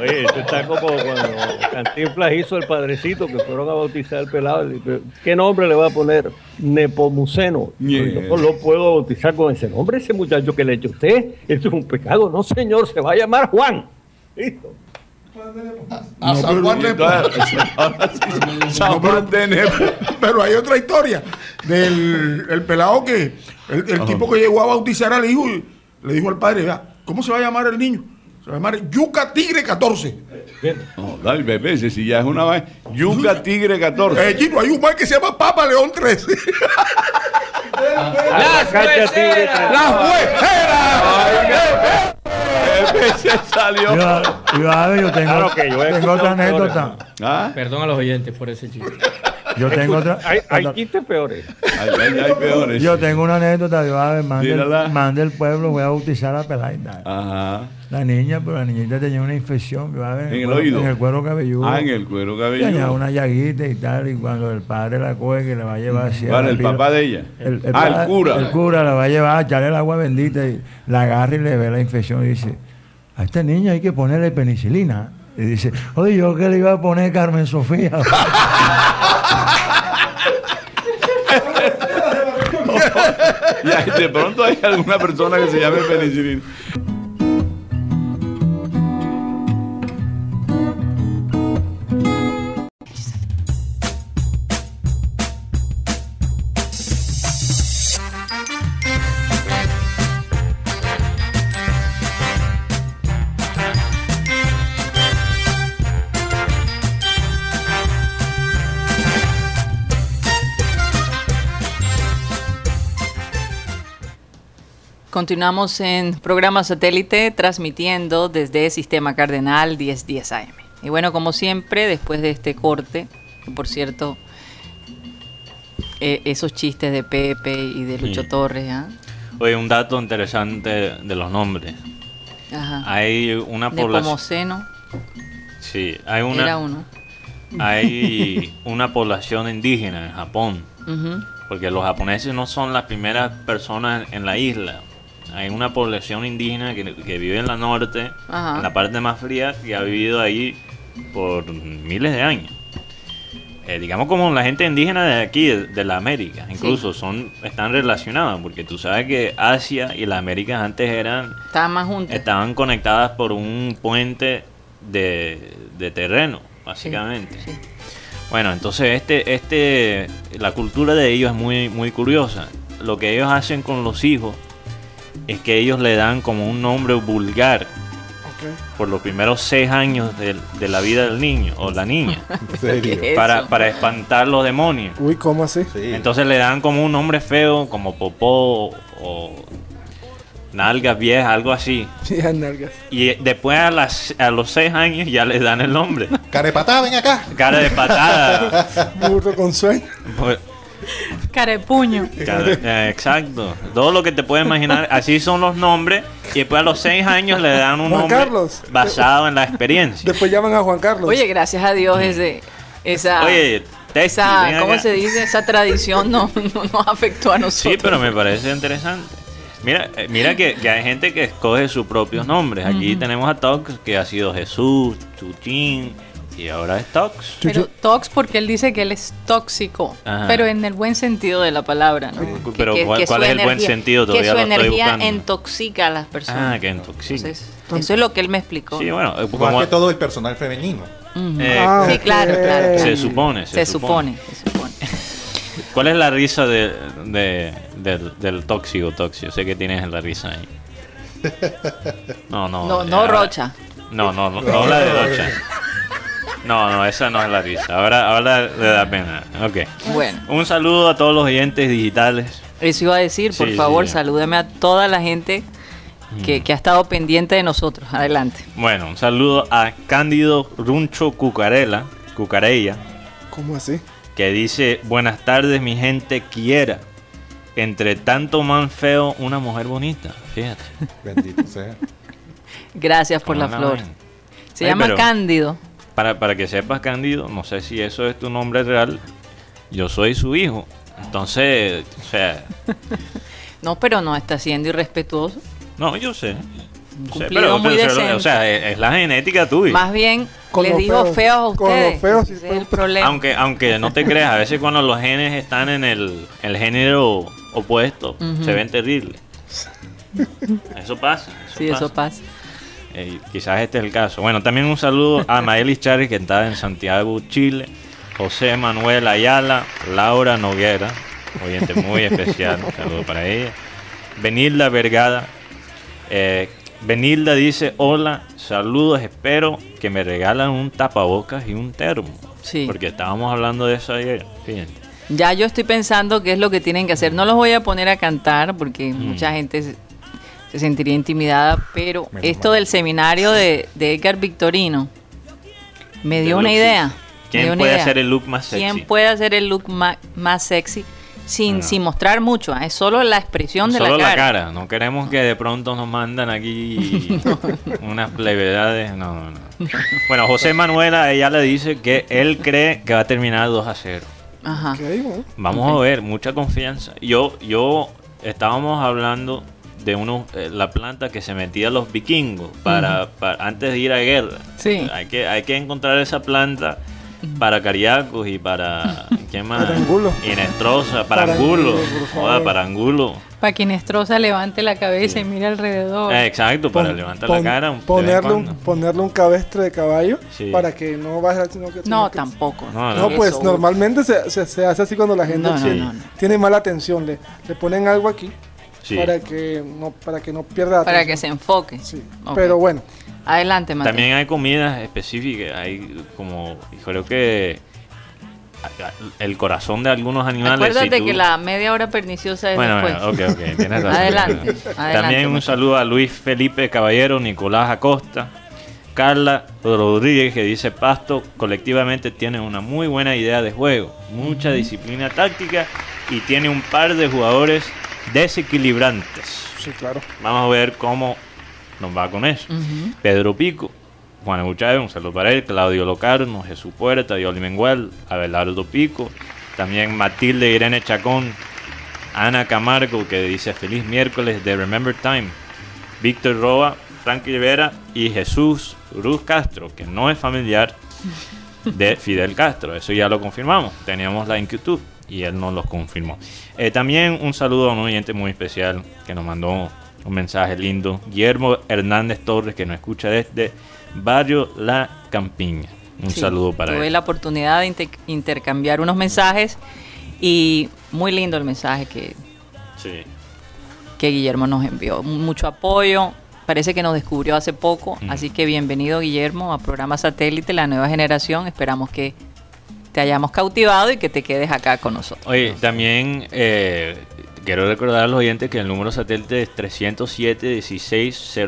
Oye, esto está como cuando Cantinflas hizo el padrecito que fueron a bautizar al pelado. ¿Qué nombre le va a poner? Nepomuceno. Yeah. Yo no lo puedo bautizar con ese nombre, ese muchacho que le echó usted. Eso es un pecado. No, señor, se va a llamar Juan. Listo. A San Juan de San Juan de. Pero hay otra historia del el pelado que, el, el tipo que llegó a bautizar al hijo y le dijo al padre, "Vea, ¿cómo se va a llamar el niño? Se va a llamar Yuca Tigre 14. No, dale, bebé, ese si ya es una vaina. Yuca Tigre 14. Eh, Chino, hay un man que se llama Papa León 13. La cacha tigre, ¡La se salió. Yo, yo, yo tengo, Claro que yo tengo otra anécdota. ¿Ah? Perdón a los oyentes por ese chiste. Yo tengo otra. Hay, hay chistes peores. Ay, ay, ay, peores. yo tengo una anécdota. Yo, a ver, man, del, pueblo, voy a bautizar a Pelaida. Ajá. La niña, pero la niñita tenía una infección. yo, ver, ¿En el cuero- oído? En el cuero cabelludo. Ah, en el cuero Tenía cabelludo. una llaguita y tal. Y cuando el padre la coge, que le va a llevar hacia. Vale, la el papá de ella. El, el ah, padre- el cura. El cura la va a llevar a echarle el agua bendita y la agarra y le ve la infección y dice, a esta niña hay que ponerle penicilina. Y dice, oye, yo que le iba a poner Carmen Sofía. Y de pronto hay alguna persona que se llame penicilina. Continuamos en programa satélite transmitiendo desde Sistema Cardenal 1010 AM. Y bueno, como siempre, después de este corte, que por cierto, eh, esos chistes de Pepe y de Lucho Sí. Torres, ¿ah? Oye, un dato interesante de los nombres. Ajá. Hay una población. Nepomuceno Sí, hay era una, uno. hay una población indígena en Japón. Porque los japoneses no son las primeras personas en la isla. Hay una población indígena que, que vive en la norte, Ajá. en la parte más fría, que ha vivido ahí por miles de años. Eh, digamos como la gente indígena de aquí, de, de la América, incluso son están relacionadas, porque tú sabes que Asia y las Américas antes eran Estaban más juntos. estaban conectadas por un puente de, de terreno, básicamente. Sí, sí. Bueno, entonces este, este, la cultura de ellos es muy, muy curiosa. Lo que ellos hacen con los hijos es que ellos le dan como un nombre vulgar por los primeros seis años de, de la vida del niño o la niña, En serio. ¿Qué es para, para espantar los demonios. Uy, ¿cómo así? Sí. Entonces le dan como un nombre feo, como popó o nalgas viejas, algo así. Sí, nalgas. Y después a, las, a los seis años ya le dan el nombre. Carepatá, ven acá. Cara de patada. Burro con sueño. Pues, Carepuño. eh, exacto. Todo lo que te puedes imaginar. Así son los nombres. Y después a los seis años le dan un Juan nombre Carlos. basado en la experiencia. Después llaman a Juan Carlos. Oye, gracias a Dios ese, esa, Oye, Testi, esa ¿cómo acá. se dice? Esa tradición no, no nos afectó a nosotros. Sí, pero me parece interesante. Mira, eh, mira que, que hay gente que escoge sus propios nombres. Aquí tenemos a Tox, que ha sido Jesús, Chuchín, y ahora es Tox. Pero tox porque él dice que él es tóxico, Ajá. pero en el buen sentido de la palabra, ¿no? Que- Pero que- ¿cuál- que cuál su es el buen sentido? Que Todavía su lo estoy energía buscando. intoxica a las personas. Ah, que intoxica. Entonces, eso es lo que él me explicó. Sí, bueno, eh, Más como que todo el personal femenino. Ujú. Eh, Ah, sí, claro, ok. claro. se supone, se, Se supone, se supone. ¿Cuál es la risa de, de- del, del tóxico, tóxico? Sé que tienes la risa ahí. No, no. No, eh, no ahora- Rocha. No, no, no, no la de Rocha. No, no, esa no es la risa. Ahora, ahora le da pena. Ok. Bueno, Un saludo a todos los oyentes digitales. eso iba a decir, por Sí, favor, sí. salúdeme a toda la gente que, que ha estado pendiente de nosotros. Adelante. Bueno, un saludo a Cándido Runcho Cucarela, Cucarella, ¿Cómo así? que dice, buenas tardes mi gente quiera. Entre tanto man feo, una mujer bonita. Fíjate. Bendito sea. Gracias por la flor. Se Ay, llama pero- Cándido. Para, para que sepas, Cándido, no sé si eso es tu nombre real. Yo soy su hijo. Entonces, o sea, No, pero no está siendo irrespetuoso. no, yo sé. Yo sé, cumplido muy pero- decente. o sea, es, es la genética tuya. Más bien, Con les digo feos, feos a con los ustedes. feos sí es el problema. Aunque, aunque no te creas, a veces cuando los genes están en el, el género opuesto, se ven terribles. Eso pasa. Eso sí, pasa. eso pasa. Eh, quizás este es el caso. Bueno, también un saludo a Maelis Chari, que está en Santiago, Chile. José Manuel Ayala, Laura Noguera, oyente muy especial, un saludo para ella. Benilda Vergada. Eh, Benilda dice, hola, saludos, espero que me regalan un tapabocas y un termo. Sí. Porque estábamos hablando de eso ayer. Ya yo estoy pensando qué es lo que tienen que hacer. No los voy a poner a cantar porque Mm. mucha gente se, se sentiría intimidada, pero Menos esto mal. del seminario de, de Edgar Victorino me dio una idea. ¿Quién dio una puede idea. hacer el look más sexy? ¿Quién puede hacer el look más sexy sin, No. sin mostrar mucho? ah, Es solo la expresión de Solo la la cara. cara. No queremos que de pronto nos mandan aquí unas plevedades. No, no, no. Bueno, José Manuela, ella le dice que él cree que va a terminar 2 a 0. Ajá. Vamos a ver, mucha confianza. Yo, yo estábamos hablando de uno, eh, la planta que se metía los vikingos para, para- antes de ir a guerra. Sí. Hay que, hay que encontrar esa planta para cariacos y para ¿qué más? Para angulo. Inestrosa, para Para angulo. angulo, por favor. Joda, para angulo. Para que Nestrosa levante la cabeza y mire alrededor. Eh, exacto, para Pon- levantar pon- la cara. en Ponerle un, ponerle un cabestre de caballo Sí. para que no vaya sino que no, sino que- tampoco. No, No, Eso, pues normalmente se, se- se hace así cuando la gente No, no, tiene, no, no. tiene mala atención. Le, le ponen algo aquí Sí. para que no para que no pierda Para que se enfoque. Sí. Pero bueno, Adelante, Mateo. También hay comidas específicas, hay como, creo que el corazón de algunos animales. Acuérdate si tú- que la media hora perniciosa es Bueno, después. bueno, ok, ok, tienes razón. Adelante, También adelante, un Mateo. saludo a Luis Felipe Caballero, Nicolás Acosta, Carla Rodríguez que dice Pasto colectivamente tiene una muy buena idea de juego, mucha disciplina táctica y tiene un par de jugadores desequilibrantes. sí, claro. Vamos a ver cómo nos va con eso. Pedro Pico, Juan Chávez, un saludo para él, Claudio Locarno, Jesús Puerta, Yoli Menguel, Abelardo Pico, también Matilde Irene Chacón, Ana Camargo, que dice feliz miércoles de Remember Time, Víctor Roa, Frankie Rivera y Jesús Ruz Castro, que no es familiar de Fidel Castro, eso ya lo confirmamos, teníamos la inquietud y él nos lo confirmó. Eh, también un saludo a un oyente muy especial que nos mandó un mensaje lindo, Guillermo Hernández Torres, que nos escucha desde Barrio La Campiña. Un Sí, saludo para Tuve él. la oportunidad de inter- intercambiar unos mensajes y muy lindo el mensaje que, Sí. que Guillermo nos envió. Mucho apoyo, parece que nos descubrió hace poco, así que bienvenido Guillermo a programa satélite, la nueva generación. Esperamos que te hayamos cautivado y que te quedes acá con nosotros. Oye, también eh, quiero recordar a los oyentes que el número satélite es 307 16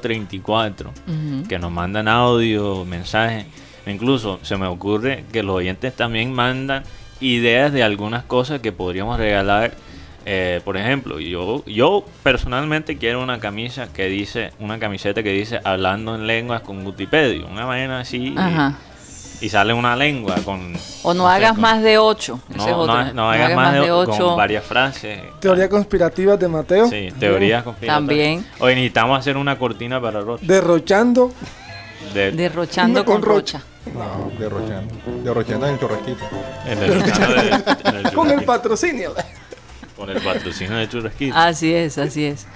0034 Ujú. que nos mandan audio, mensajes. Incluso se me ocurre que los oyentes también mandan ideas de algunas cosas que podríamos regalar. Eh, por ejemplo, yo, yo personalmente quiero una camisa que dice, una camiseta que dice hablando en lenguas con Gutipedio, una vaina así Ajá. y sale una lengua con O no, sé, hagas con- más de ocho. ese no, es otro. no, no hagas más de, con varias frases. Teoría conspirativa de Mateo. Sí, teorías conspiratorias. También. Hoy necesitamos hacer una cortina para Rocha. Derrochando. De- Derrochando con con rocha. No, de Rochana. De Rochana en el churrasquito. En el churrasquito de- en el Con el patrocinio. Con el patrocinio de churrasquito. Así es, así es.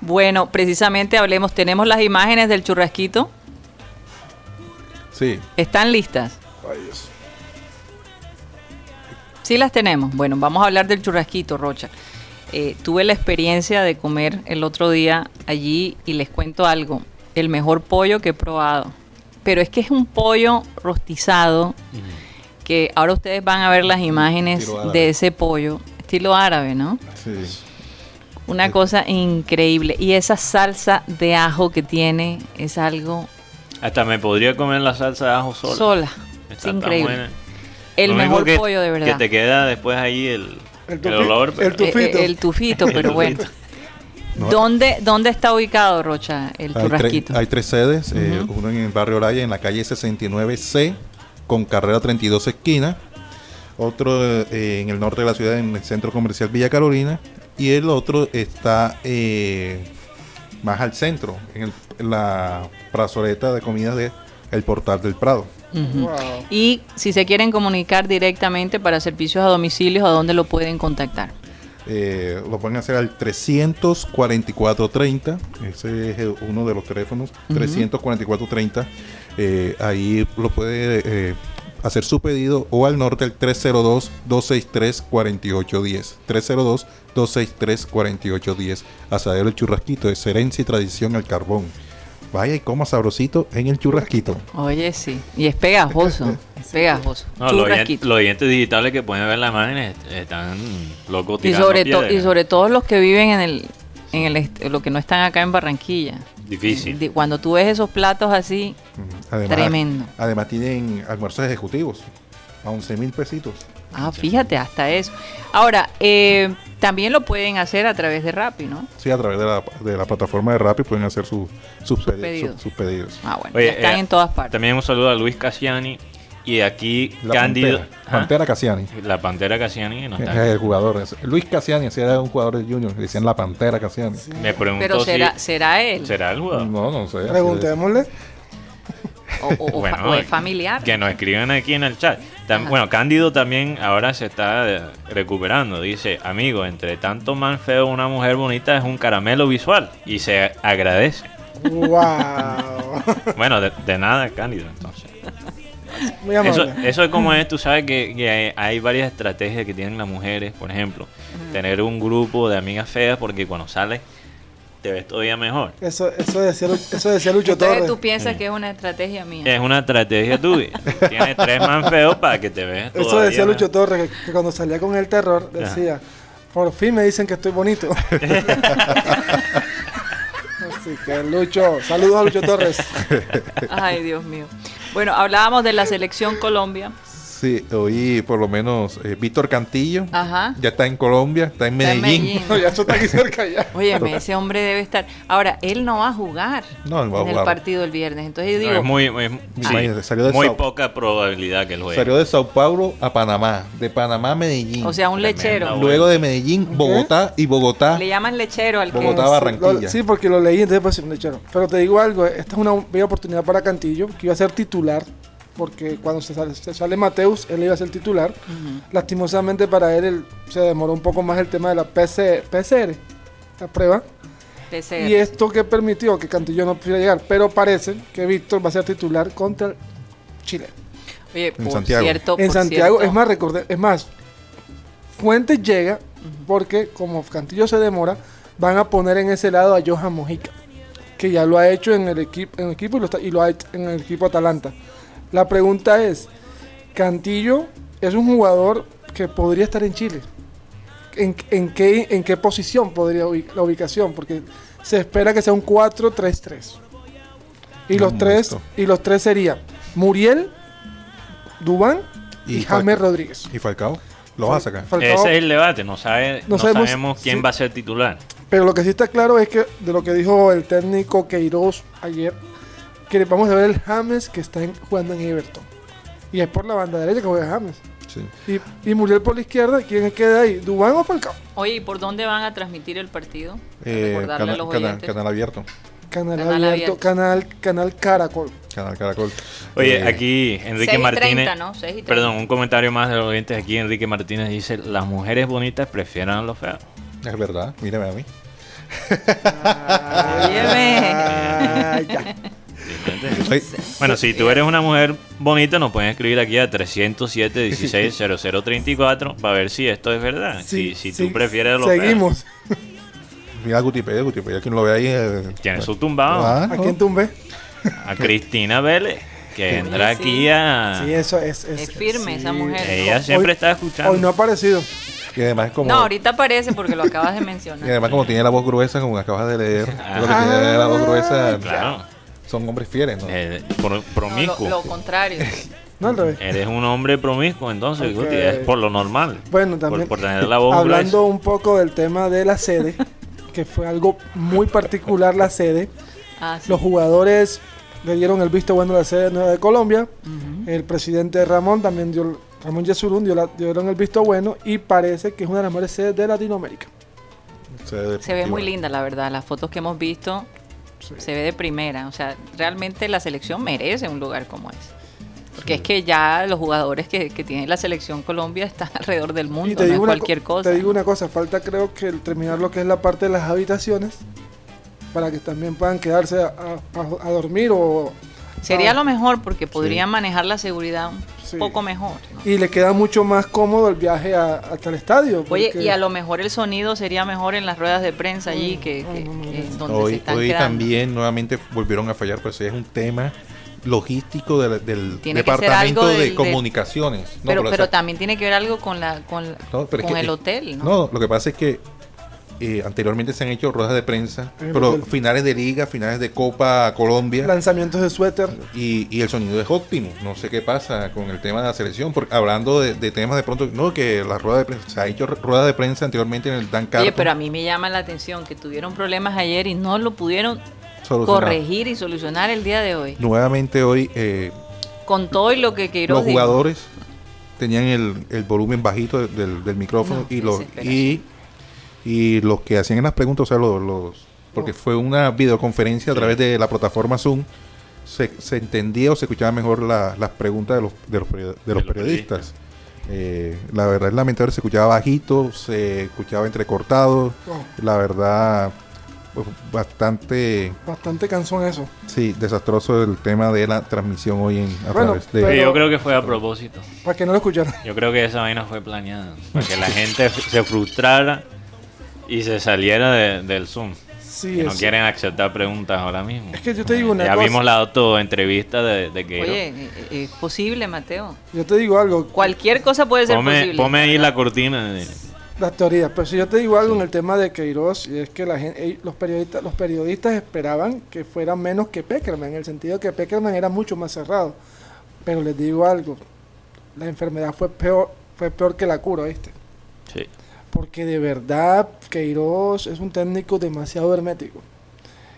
Bueno, precisamente hablemos, tenemos las imágenes del churrasquito. Sí. ¿Están listas? Sí las tenemos. Bueno, vamos a hablar del churrasquito, Rocha. Eh, tuve la experiencia de comer el otro día allí y les cuento algo. El mejor pollo que he probado. Pero es que es un pollo rostizado que ahora ustedes van a ver las imágenes Estilo árabe. de ese pollo. Estilo árabe, ¿no? Sí. Una cosa increíble. Y esa salsa de ajo que tiene es algo Hasta me podría comer la salsa de ajo sola. sola. Es Está tan increíble. buena. El Lo mejor que- pollo de verdad. Que te queda después ahí el, El olor. pero- el tufito. Eh, eh, el tufito, pero bueno. No. ¿Dónde, ¿Dónde está ubicado, Rocha, el Hay, tre- churrasquito? hay tres sedes, eh, uno en el barrio Oraya, en la calle 69C, con carrera 32 esquina, otro eh, en el norte de la ciudad, en el centro comercial Villa Carolina, y el otro está eh, más al centro, en, el- la plazoleta de comidas de El Portal del Prado. Wow. Y si se quieren comunicar directamente para servicios a domicilios, ¿a dónde lo pueden contactar? Eh, lo pueden hacer al 344-30, ese es el- uno de los teléfonos, 344-30, eh, ahí lo puede eh, hacer su pedido o al norte al 302-263-4810, 302-263-4810, Asadero El Churrasquito, es herencia y tradición al carbón. Vaya y coma sabrosito en el churrasquito. Oye, sí. Y es pegajoso. es pegajoso. No, los, dientes digitales que pueden ver la imagen est- están locos Y sobre, to- piedras. y sobre todo los que viven en el, en el lo que no están acá en Barranquilla. Difícil. Di- Cuando tú ves esos platos así, Además, Tremendo. Además tienen almuerzos ejecutivos a 11 mil pesitos. Ah, fíjate, hasta eso. Ahora, eh, también lo pueden hacer a través de Rappi, ¿no? Sí, a través de la, de la plataforma de Rappi pueden hacer su- sus, pedi- pedidos. su- sus pedidos. Ah, bueno, Oye, están eh, en todas partes. También un saludo a Luis Cassiani y aquí La Cándido. Pantera, ¿Ah? Pantera Cassiani. La Pantera Cassiani no Es está el jugador. es- Luis Cassiani, ese era un jugador de Junior. Le decían la Pantera Cassiani. Me preguntó Pero si será, será él. será el jugador. No, no sé. Preguntémosle. O, o- o fa- Bueno, o es familiar. Que nos escriban aquí en el chat. Tam- bueno, Cándido también ahora se está eh, recuperando. Dice, amigo, entre tanto man feo, una mujer bonita es un caramelo visual. Y se agradece. Wow. Bueno, de, de nada, Cándido, entonces. Muy Eso, eso es como es, tú sabes que, que hay, hay varias estrategias que tienen las mujeres. Por ejemplo, tener un grupo de amigas feas porque cuando sales te ves todavía mejor. Eso, eso, decía, Lu- eso decía Lucho Entonces Torres. tú piensas que es una estrategia mía. Es una estrategia tuya. Tienes tres man feos para que te veas Eso todavía decía mejor. Lucho Torres, que, que cuando salía con el terror decía, por fin me dicen que estoy bonito. Así que Lucho, saludos a Lucho Torres. Ay, Dios mío. Bueno, hablábamos de la selección Colombia. Sí, oí por lo menos eh, Víctor Cantillo. Ajá. Ya está en Colombia, está en Está en Medellín. No, ya eso está aquí cerca ya. Óyeme, ese hombre debe estar. Ahora, él no va a jugar No, él va a en el jugar. partido el viernes. Entonces yo No, digo, es muy, muy, sí, Imagínate, salió de muy Sao- poca probabilidad que él juegue. Salió de Sao Paulo a Panamá, de Panamá a Medellín. o sea, un lechero. Luego de Medellín, Bogotá y Bogotá. Le llaman lechero al que. Bogotá, Sí, Barranquilla. lo- sí, porque lo leí, entonces pues un lechero. Pero te digo algo, esta es una bella oportunidad para Cantillo, que iba a ser titular, porque cuando se sale, se sale Mateus, él iba a ser titular. Ujú. Lastimosamente para él se demoró un poco más el tema de la PC, PCR, la prueba. PCR. Y esto que permitió que Cantillo no pudiera llegar. Pero parece que Víctor va a ser titular contra el Chile. Oye, por Santiago. cierto. en por Santiago, cierto, es más, recordé, es más, Fuentes llega porque como Cantillo se demora, van a poner en ese lado a Johan Mojica, que ya lo ha hecho en el equipo, en el equipo y lo, está- y lo ha hecho en el equipo Atalanta. La pregunta es, Cantillo es un jugador que podría estar en Chile. ¿En, en qué, ¿En qué posición podría la ubicación? Porque se espera que sea un 4-3-3. Y los tres, y los tres serían Muriel, Dubán y, Y James. Rodríguez. ¿Y Falcao? ¿Lo vas a sacar? Falcao- Ese es el debate, no, sabe, No no, sabemos sabemos, quién va a ser titular. Pero lo que sí está claro es que de lo que dijo el técnico Queiroz ayer, que vamos a ver el James que está en- jugando en Everton. Y es por la banda derecha que juega James. Sí. Y, y Muriel por la izquierda, ¿quién queda ahí? ¿Dubán o Falcao? Oye, ¿y por dónde van a transmitir el partido? Eh, cana- cana- canal abierto. Canal, Canal abierto, abierto. canal, canal Caracol. Canal Caracol. Oye, Eh, aquí Enrique 6 y Martínez. 30, ¿no? 6 y 30. Perdón, un comentario más de los oyentes aquí. Enrique Martínez dice: Las mujeres bonitas prefieren a los feos. Es verdad, mírame a mí. Ay, ya. Bueno, si tú eres una mujer bonita, nos pueden escribir aquí a 307 16 0034 para ver si esto es verdad. Sí, si si sí, tú prefieres feos. Seguimos. mira a Gutipedia, Gutipedia, quien lo ve ahí. eh, Tiene su tumbado. Ah, ¿A quién tumbé? A Cristina Vélez, que vendrá Sí, aquí a. Sí, eso es. Es, Es firme esa sí. mujer. Ella siempre Hoy- está escuchando. Hoy no ha aparecido. Y además como, No, ahorita aparece porque lo acabas de y mencionar. además como tiene la voz gruesa, como acabas de leer, Ah. lo que tiene la voz gruesa, Claro. Son hombres fieles, ¿no? Eh, pro- No, promiscuo. lo, lo contrario. No al revés. Eres un hombre promiscuo, entonces. Guti, es por lo normal. Bueno, también. Por, por tener la voz Hablando gruesa. un poco del tema de la sede, que fue algo muy particular la sede. Ah, sí. Los jugadores le dieron el visto bueno a la sede nueva de Colombia. El presidente Ramón también dio, Ramón Yesurún dio la- dieron el visto bueno y parece que es una de las mejores sedes de Latinoamérica. Se ve muy linda, la verdad. Las fotos que hemos visto se ve de primera. O sea, realmente la selección merece un lugar como ese. Porque es que ya los jugadores que, que tiene la selección Colombia están alrededor del Y mundo, te no digo, es co- cualquier cosa. te digo una cosa, falta creo que el terminar lo que es la parte de las habitaciones para que también puedan quedarse a, a- a dormir o... Sería ah, lo mejor porque podrían manejar la seguridad un Sí. poco mejor. ¿no? Y le queda mucho más cómodo el viaje a- hasta el estadio. Oye, porque- y a lo mejor el sonido sería mejor en las ruedas de prensa allí que, que- que donde se Hoy, están hoy quedando. también nuevamente volvieron a fallar, pues es un tema logístico del, Tiene departamento de comunicaciones. No, pero, o pero sea, también tiene que ver algo con la con, no, pero es con que- el hotel, ¿no? No, lo que pasa es que eh, anteriormente se han hecho ruedas de prensa, pero finales de liga, finales de Copa Colombia. Lanzamientos de suéter. Y, y el sonido es óptimo. No sé qué pasa con el tema de la selección. Porque hablando de, de temas de pronto, no, que la rueda de prensa, se ha hecho rueda de prensa anteriormente en el Dan Carton. Oye, pero a mí me llama la atención que tuvieron problemas ayer y no lo pudieron corregir y solucionar el día de hoy. Nuevamente hoy eh, Con todo y lo que Queiroz los dijo. jugadores tenían el, el volumen bajito del, del micrófono No, y los y, y los que hacían las preguntas, o sea, los, los- porque fue una videoconferencia a través de la plataforma Zoom, se, se entendía o se escuchaba mejor la- las preguntas de los, de los, de los los periodistas. Eh, la verdad es lamentable, se escuchaba bajito, se escuchaba entrecortado, Oh, la verdad pues, bastante bastante cansón eso. sí desastroso el tema de la transmisión hoy en a Bueno, través de pero- yo creo que fue a propósito. Para que no lo escucharan. Yo creo que esa vaina fue planeada. Para que la gente se frustrara y se saliera de- del Zoom. Sí, que no quieren aceptar preguntas ahora mismo. Es que yo te digo una ya cosa. vimos la auto-entrevista de, de Queiroz. Oye, eh, eh, es posible, Mateo. Yo te digo algo. Cualquier cosa puede ser Ponme, posible. ponme ahí la cortina. de- Las teorías, pero si yo te digo algo en el tema de Queiroz, y es que la gente, los periodistas, los periodistas esperaban que fuera menos que Peckerman, en el sentido que Peckerman era mucho más cerrado. Pero les digo algo, la enfermedad fue peor, fue peor que la cura, ¿viste? Sí. Porque de verdad Queiroz es un técnico demasiado hermético.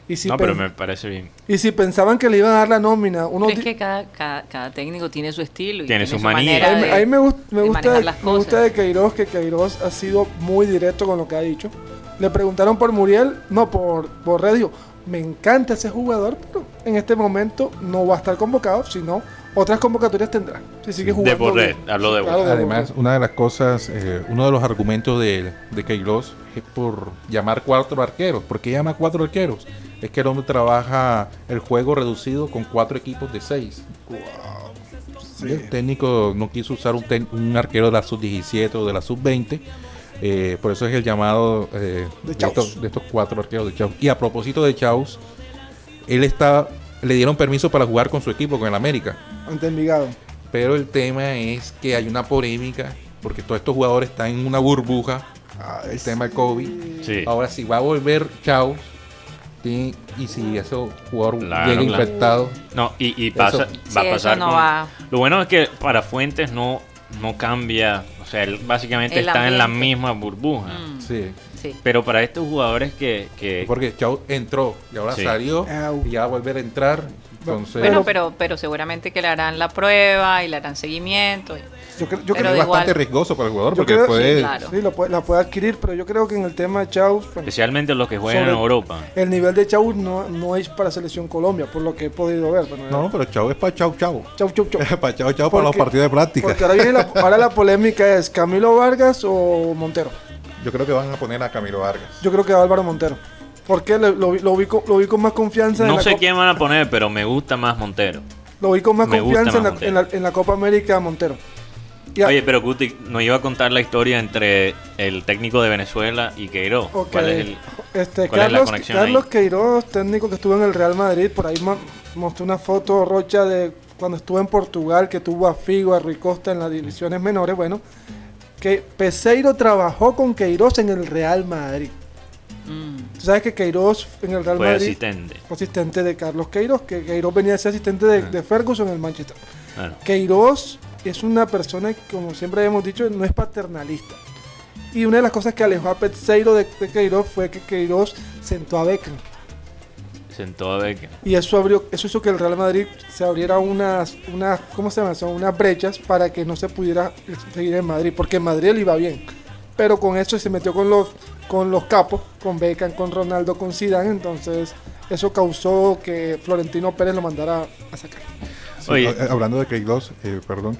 Y si, no, pero me parece bien. y si pensaban que le iban a dar la nómina, uno Pero es que cada, cada, cada técnico tiene su estilo y Tiene su manías. manera A mí, de- a mí me, gust- me de gusta, de, me gusta de Queiroz que Queiroz ha sido muy directo con lo que ha dicho. Le preguntaron por Muriel, no por Borré, dijo, me encanta ese jugador, pero en este momento no va a estar convocado, sino otras convocatorias tendrá. Si sigue jugando. De Borré, bien. habló de Claro, Borré. Además, una de las cosas, eh, uno de los argumentos de, de es por llamar cuatro arqueros. ¿Por qué llama cuatro arqueros? Es que el hombre trabaja el juego reducido con cuatro equipos de seis. El técnico no quiso usar un, ten- un arquero de la sub-17 o de la sub-20. eh, por eso es el llamado eh, De de, estos, de estos cuatro arqueros de Chaus. Y a propósito de Chaus, él está, le dieron permiso para jugar con su equipo, con el América. Ante Envigado. Pero el tema es que hay una polémica, porque todos estos jugadores están en una burbuja, el tema de COVID. Sí. Ahora, si va a volver Chao, y, si ese jugador Claro, llega claro. infectado, No, y, y pasa, Sí, va a eso pasar no con- va. Lo bueno es que para Fuentes no, no cambia. O sea, él básicamente El está en la misma burbuja. Mm, sí. Sí. Pero para estos jugadores que... que Porque Chao entró y ahora Sí. salió y ya va a volver a entrar. Entonces, Bueno, pero, pero seguramente que le harán la prueba y le harán seguimiento. Yo, creo- yo creo, es bastante igual- riesgoso para el jugador yo porque creo- puede... Sí, claro. sí, lo puede- la puede adquirir, pero yo creo que en el tema de Chau, bueno, Especialmente los que juegan en Europa. el nivel de Chau no, no es para Selección Colombia, por lo que he podido ver. Bueno, No, pero chao es para chao chao. Chau, chau, chau. para chao chao para los Porque- partidos de práctica. Porque ahora, viene la, ahora la polémica es Camilo Vargas o Montero. Yo creo que van a poner a Camilo Vargas. Yo creo que Álvaro Montero. Porque lo, lo, vi- lo vi, con, lo vi con más confianza en No la sé quién van a poner, pero me gusta más Montero. Lo vi con más Me confianza en la, en, la, en la Copa América Montero. A- Oye, pero Guti nos iba a contar la historia entre el técnico de Venezuela y Queiroz. Ok. ¿Cuál es el- Este, cuál es la Carlos, conexión Carlos ahí? Queiroz, técnico que estuvo en el Real Madrid, por ahí mostró una foto rocha de cuando estuvo en Portugal, que tuvo a Figo, a Rui Costa en las divisiones menores. Bueno, que Peseiro trabajó con Queiroz en el Real Madrid. Mm. Tú sabes que Queiroz en el Real Fue Madrid asistente. fue asistente de Carlos Queiroz, que Queiroz venía a ser asistente de, de Ferguson en el Manchester. Bueno, Queiroz es una persona que, como siempre hemos dicho, no es paternalista. Y una de las cosas que alejó a Peseiro de, de Queiroz fue que Queiroz sentó a Beckham. Sentó a Beckham. Y eso abrió, eso hizo que el Real Madrid se abriera unas, unas, ¿cómo se llama? Son unas brechas para que no se pudiera seguir en Madrid, porque en Madrid él iba bien. Pero con eso se metió con los, con los capos, con Beckham, con Ronaldo, con Zidane, entonces eso causó que Florentino Pérez lo mandara a sacar. Sí, Oye. hablando de Queiroz, eh, perdón,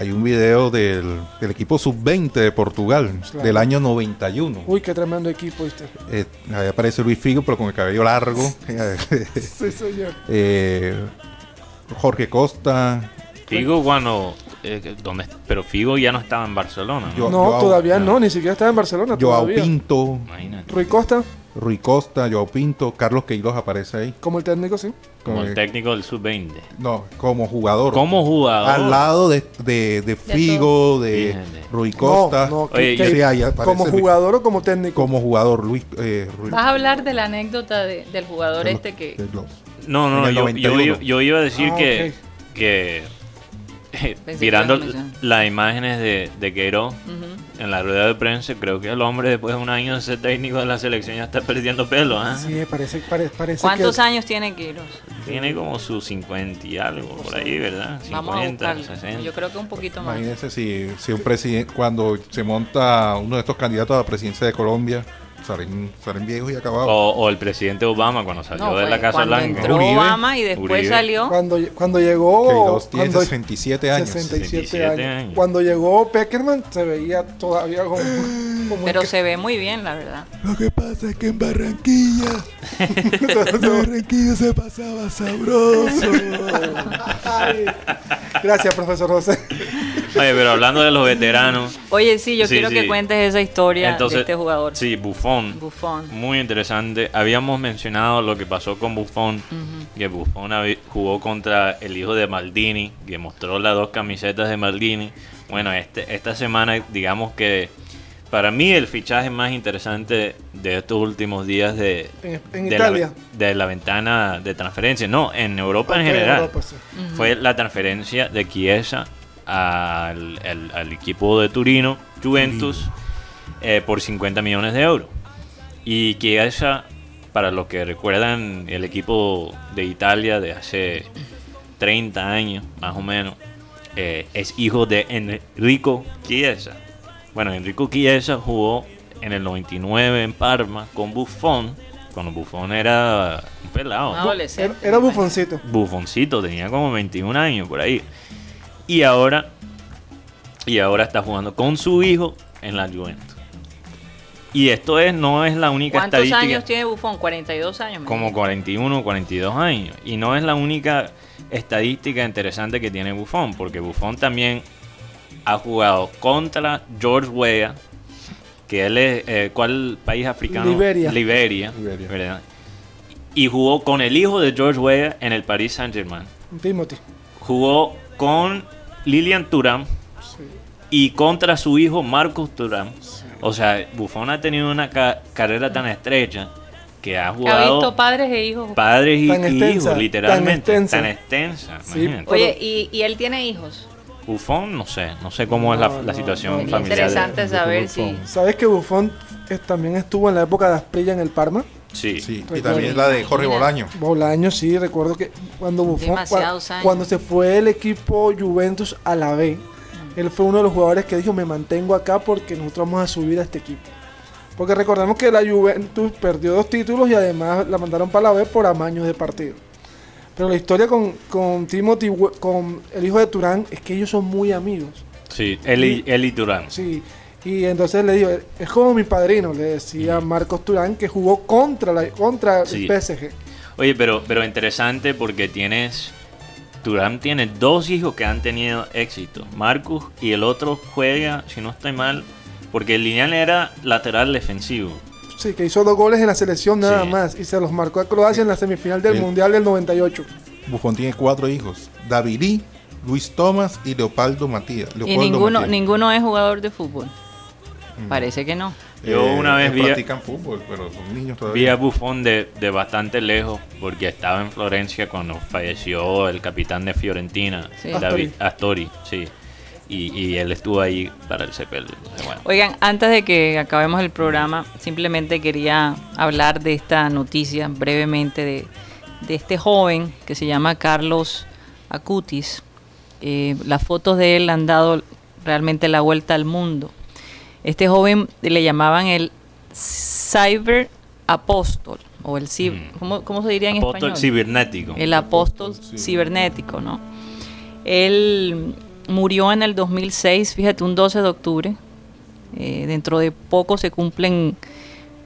hay un video del, del equipo sub-20 de Portugal Claro. del año 91. Uy, qué tremendo equipo. Eh, ahí aparece Luis Figo, pero con el cabello largo. Sí, señor. Eh, Jorge Costa. Figo cuando... eh, ¿dónde? Pero Figo ya no estaba en Barcelona. ¿no? Yo- No, Joao- todavía no. no, ni siquiera estaba en Barcelona. Joao todavía. Pinto, Imagínate. Rui Costa, Rui Costa, Joao Pinto, Carlos Queiroz aparece ahí. como el técnico, sí. Como Eh, el técnico del sub-20. No, como jugador. Como jugador. Al lado de, de, de Figo, de Fíjate. Rui Costa. No, no, Oye, que- yo- que- Sí, ahí aparece como Luis- jugador o como técnico. Como jugador, Luis. eh, Rui- Vas a hablar de la anécdota de- del jugador este que... Queiroz. No, En no, el yo, 91. yo, yo iba a decir Ah, que, que eh, mirando las imágenes de, de Queiroz en la rueda de prensa, creo que el hombre después de un año de ser técnico de la selección ya está perdiendo pelo. ¿ah? Sí, parece, pare- parece ¿Cuántos que... años tiene Queiroz? Tiene como sus 50 y algo por ahí, ¿verdad? 50, Vamos a buscarlo. 60. Yo creo que un poquito más. Imagínense si, si un presidente, cuando se monta uno de estos candidatos a la presidencia de Colombia, salen, salen viejos y acabados. O, o el presidente Obama cuando salió No, de la fue Casa cuando Blanca. entró Uribe. Obama y después Uribe. salió... Cuando, cuando llegó... Queiroz tiene cuando- 67 años. 67 67 años. años. Cuando llegó Peckerman se veía todavía como... como Pero que- se ve muy bien, la verdad. Lo que pasa es que en Barranquilla, en Barranquilla se pasaba sabroso. Ay, Gracias, profesor José. Oye, pero hablando de los veteranos. Oye, sí, yo Sí, quiero sí. que cuentes esa historia Entonces, de este jugador. Sí, Buffon. Buffon. Muy interesante. Habíamos mencionado lo que pasó con Buffon, que Buffon jugó contra el hijo de Maldini, que mostró las dos camisetas de Maldini. Bueno, este, esta semana, digamos que para mí el fichaje más interesante de estos últimos días de, En- en de, Italia. La, de la ventana de transferencia, no, en Europa en general, Europa, sí. fue la transferencia de Chiesa al, al- al equipo de Turino, Juventus, eh, por 50 millones de euros. Y Chiesa, para los que recuerdan el equipo de Italia de hace 30 años, más o menos, eh, es hijo de Enrico Chiesa. Bueno, Enrico Chiesa jugó en el 99 en Parma con Buffon, cuando Buffon era un pelado. Era, era bufoncito. Bufoncito, tenía como 21 años por ahí. Y ahora, y ahora está jugando con su hijo en la Juventus. Y esto es, no es la única ¿Cuántos estadística. años tiene Buffon? 42 años. me Como dijiste. 41 42 años. Y no es la única estadística interesante que tiene Buffon, porque Buffon también ha jugado contra George Weah, que él es, eh, ¿cuál país africano? Liberia. Liberia, Liberia. ¿verdad? Y jugó con el hijo de George Weah en el Paris Saint Germain. Timothy. Jugó con Lilian Sí. y contra su hijo Marcus Thuram. O sea, Buffon ha tenido una ca- carrera tan estrecha que ha Ha jugado visto padres e hijos. padres y, Tan y extensa, hijos, tan literalmente. extensa. Tan extensa. Sí. Oye, ¿y, y él tiene hijos? Buffon, no sé, no sé cómo es la, No, la no, situación no, familiar. Interesante de saber si... ¿Sabes que Buffon también estuvo en la época de Asprilla en el Parma? Sí. Sí, y Recuerdo. también la de Jorge Bolaño. Bolaño, sí, recuerdo que cuando Buffon, cua- cuando se fue el equipo Juventus a la B, él fue uno de los jugadores que dijo, me mantengo acá porque nosotros vamos a subir a este equipo. Porque recordemos que la Juventus perdió dos títulos y además la mandaron para la B por amaños de partido. Pero la historia con, con Timothy, con el hijo de Turán, es que ellos son muy amigos. Sí, Eli, Eli Turán. Sí, y entonces le digo, es como mi padrino, le decía Marcos Turán, que jugó contra, la, contra Sí. el PSG. Oye, pero, pero interesante porque tienes. Turán tiene dos hijos que han tenido éxito. Marcus y el otro juega, si no estoy mal, porque el lineal era lateral defensivo. Sí, que hizo dos goles en la selección nada Sí. más y se los marcó a Croacia en la semifinal del El- Mundial del 98. Buffon tiene cuatro hijos. Davidí, Luis Tomás y Leopoldo Matías. Y ninguno, Matías. ninguno es jugador de fútbol. Parece que no. Yo una vez vi a- practican fútbol, pero son niños todavía. Vi a Buffon de, de bastante lejos porque estaba en Florencia cuando falleció el capitán de Fiorentina, Sí. David Astori, sí. Y, y él estuvo ahí para el CPL. Bueno, Oigan, antes de que acabemos el programa, simplemente quería hablar de esta noticia brevemente de, de este joven que se llama Carlos Acutis. Eh, las fotos de él han dado realmente la vuelta al mundo. Este joven le llamaban el Cyber Apóstol o el cib- Mm. ¿cómo, cómo se diría en apóstol español? cibernético. El apóstol cibernético, ¿no? Él murió en el 2006, fíjate, un 12 de octubre. Eh, dentro de poco se cumplen,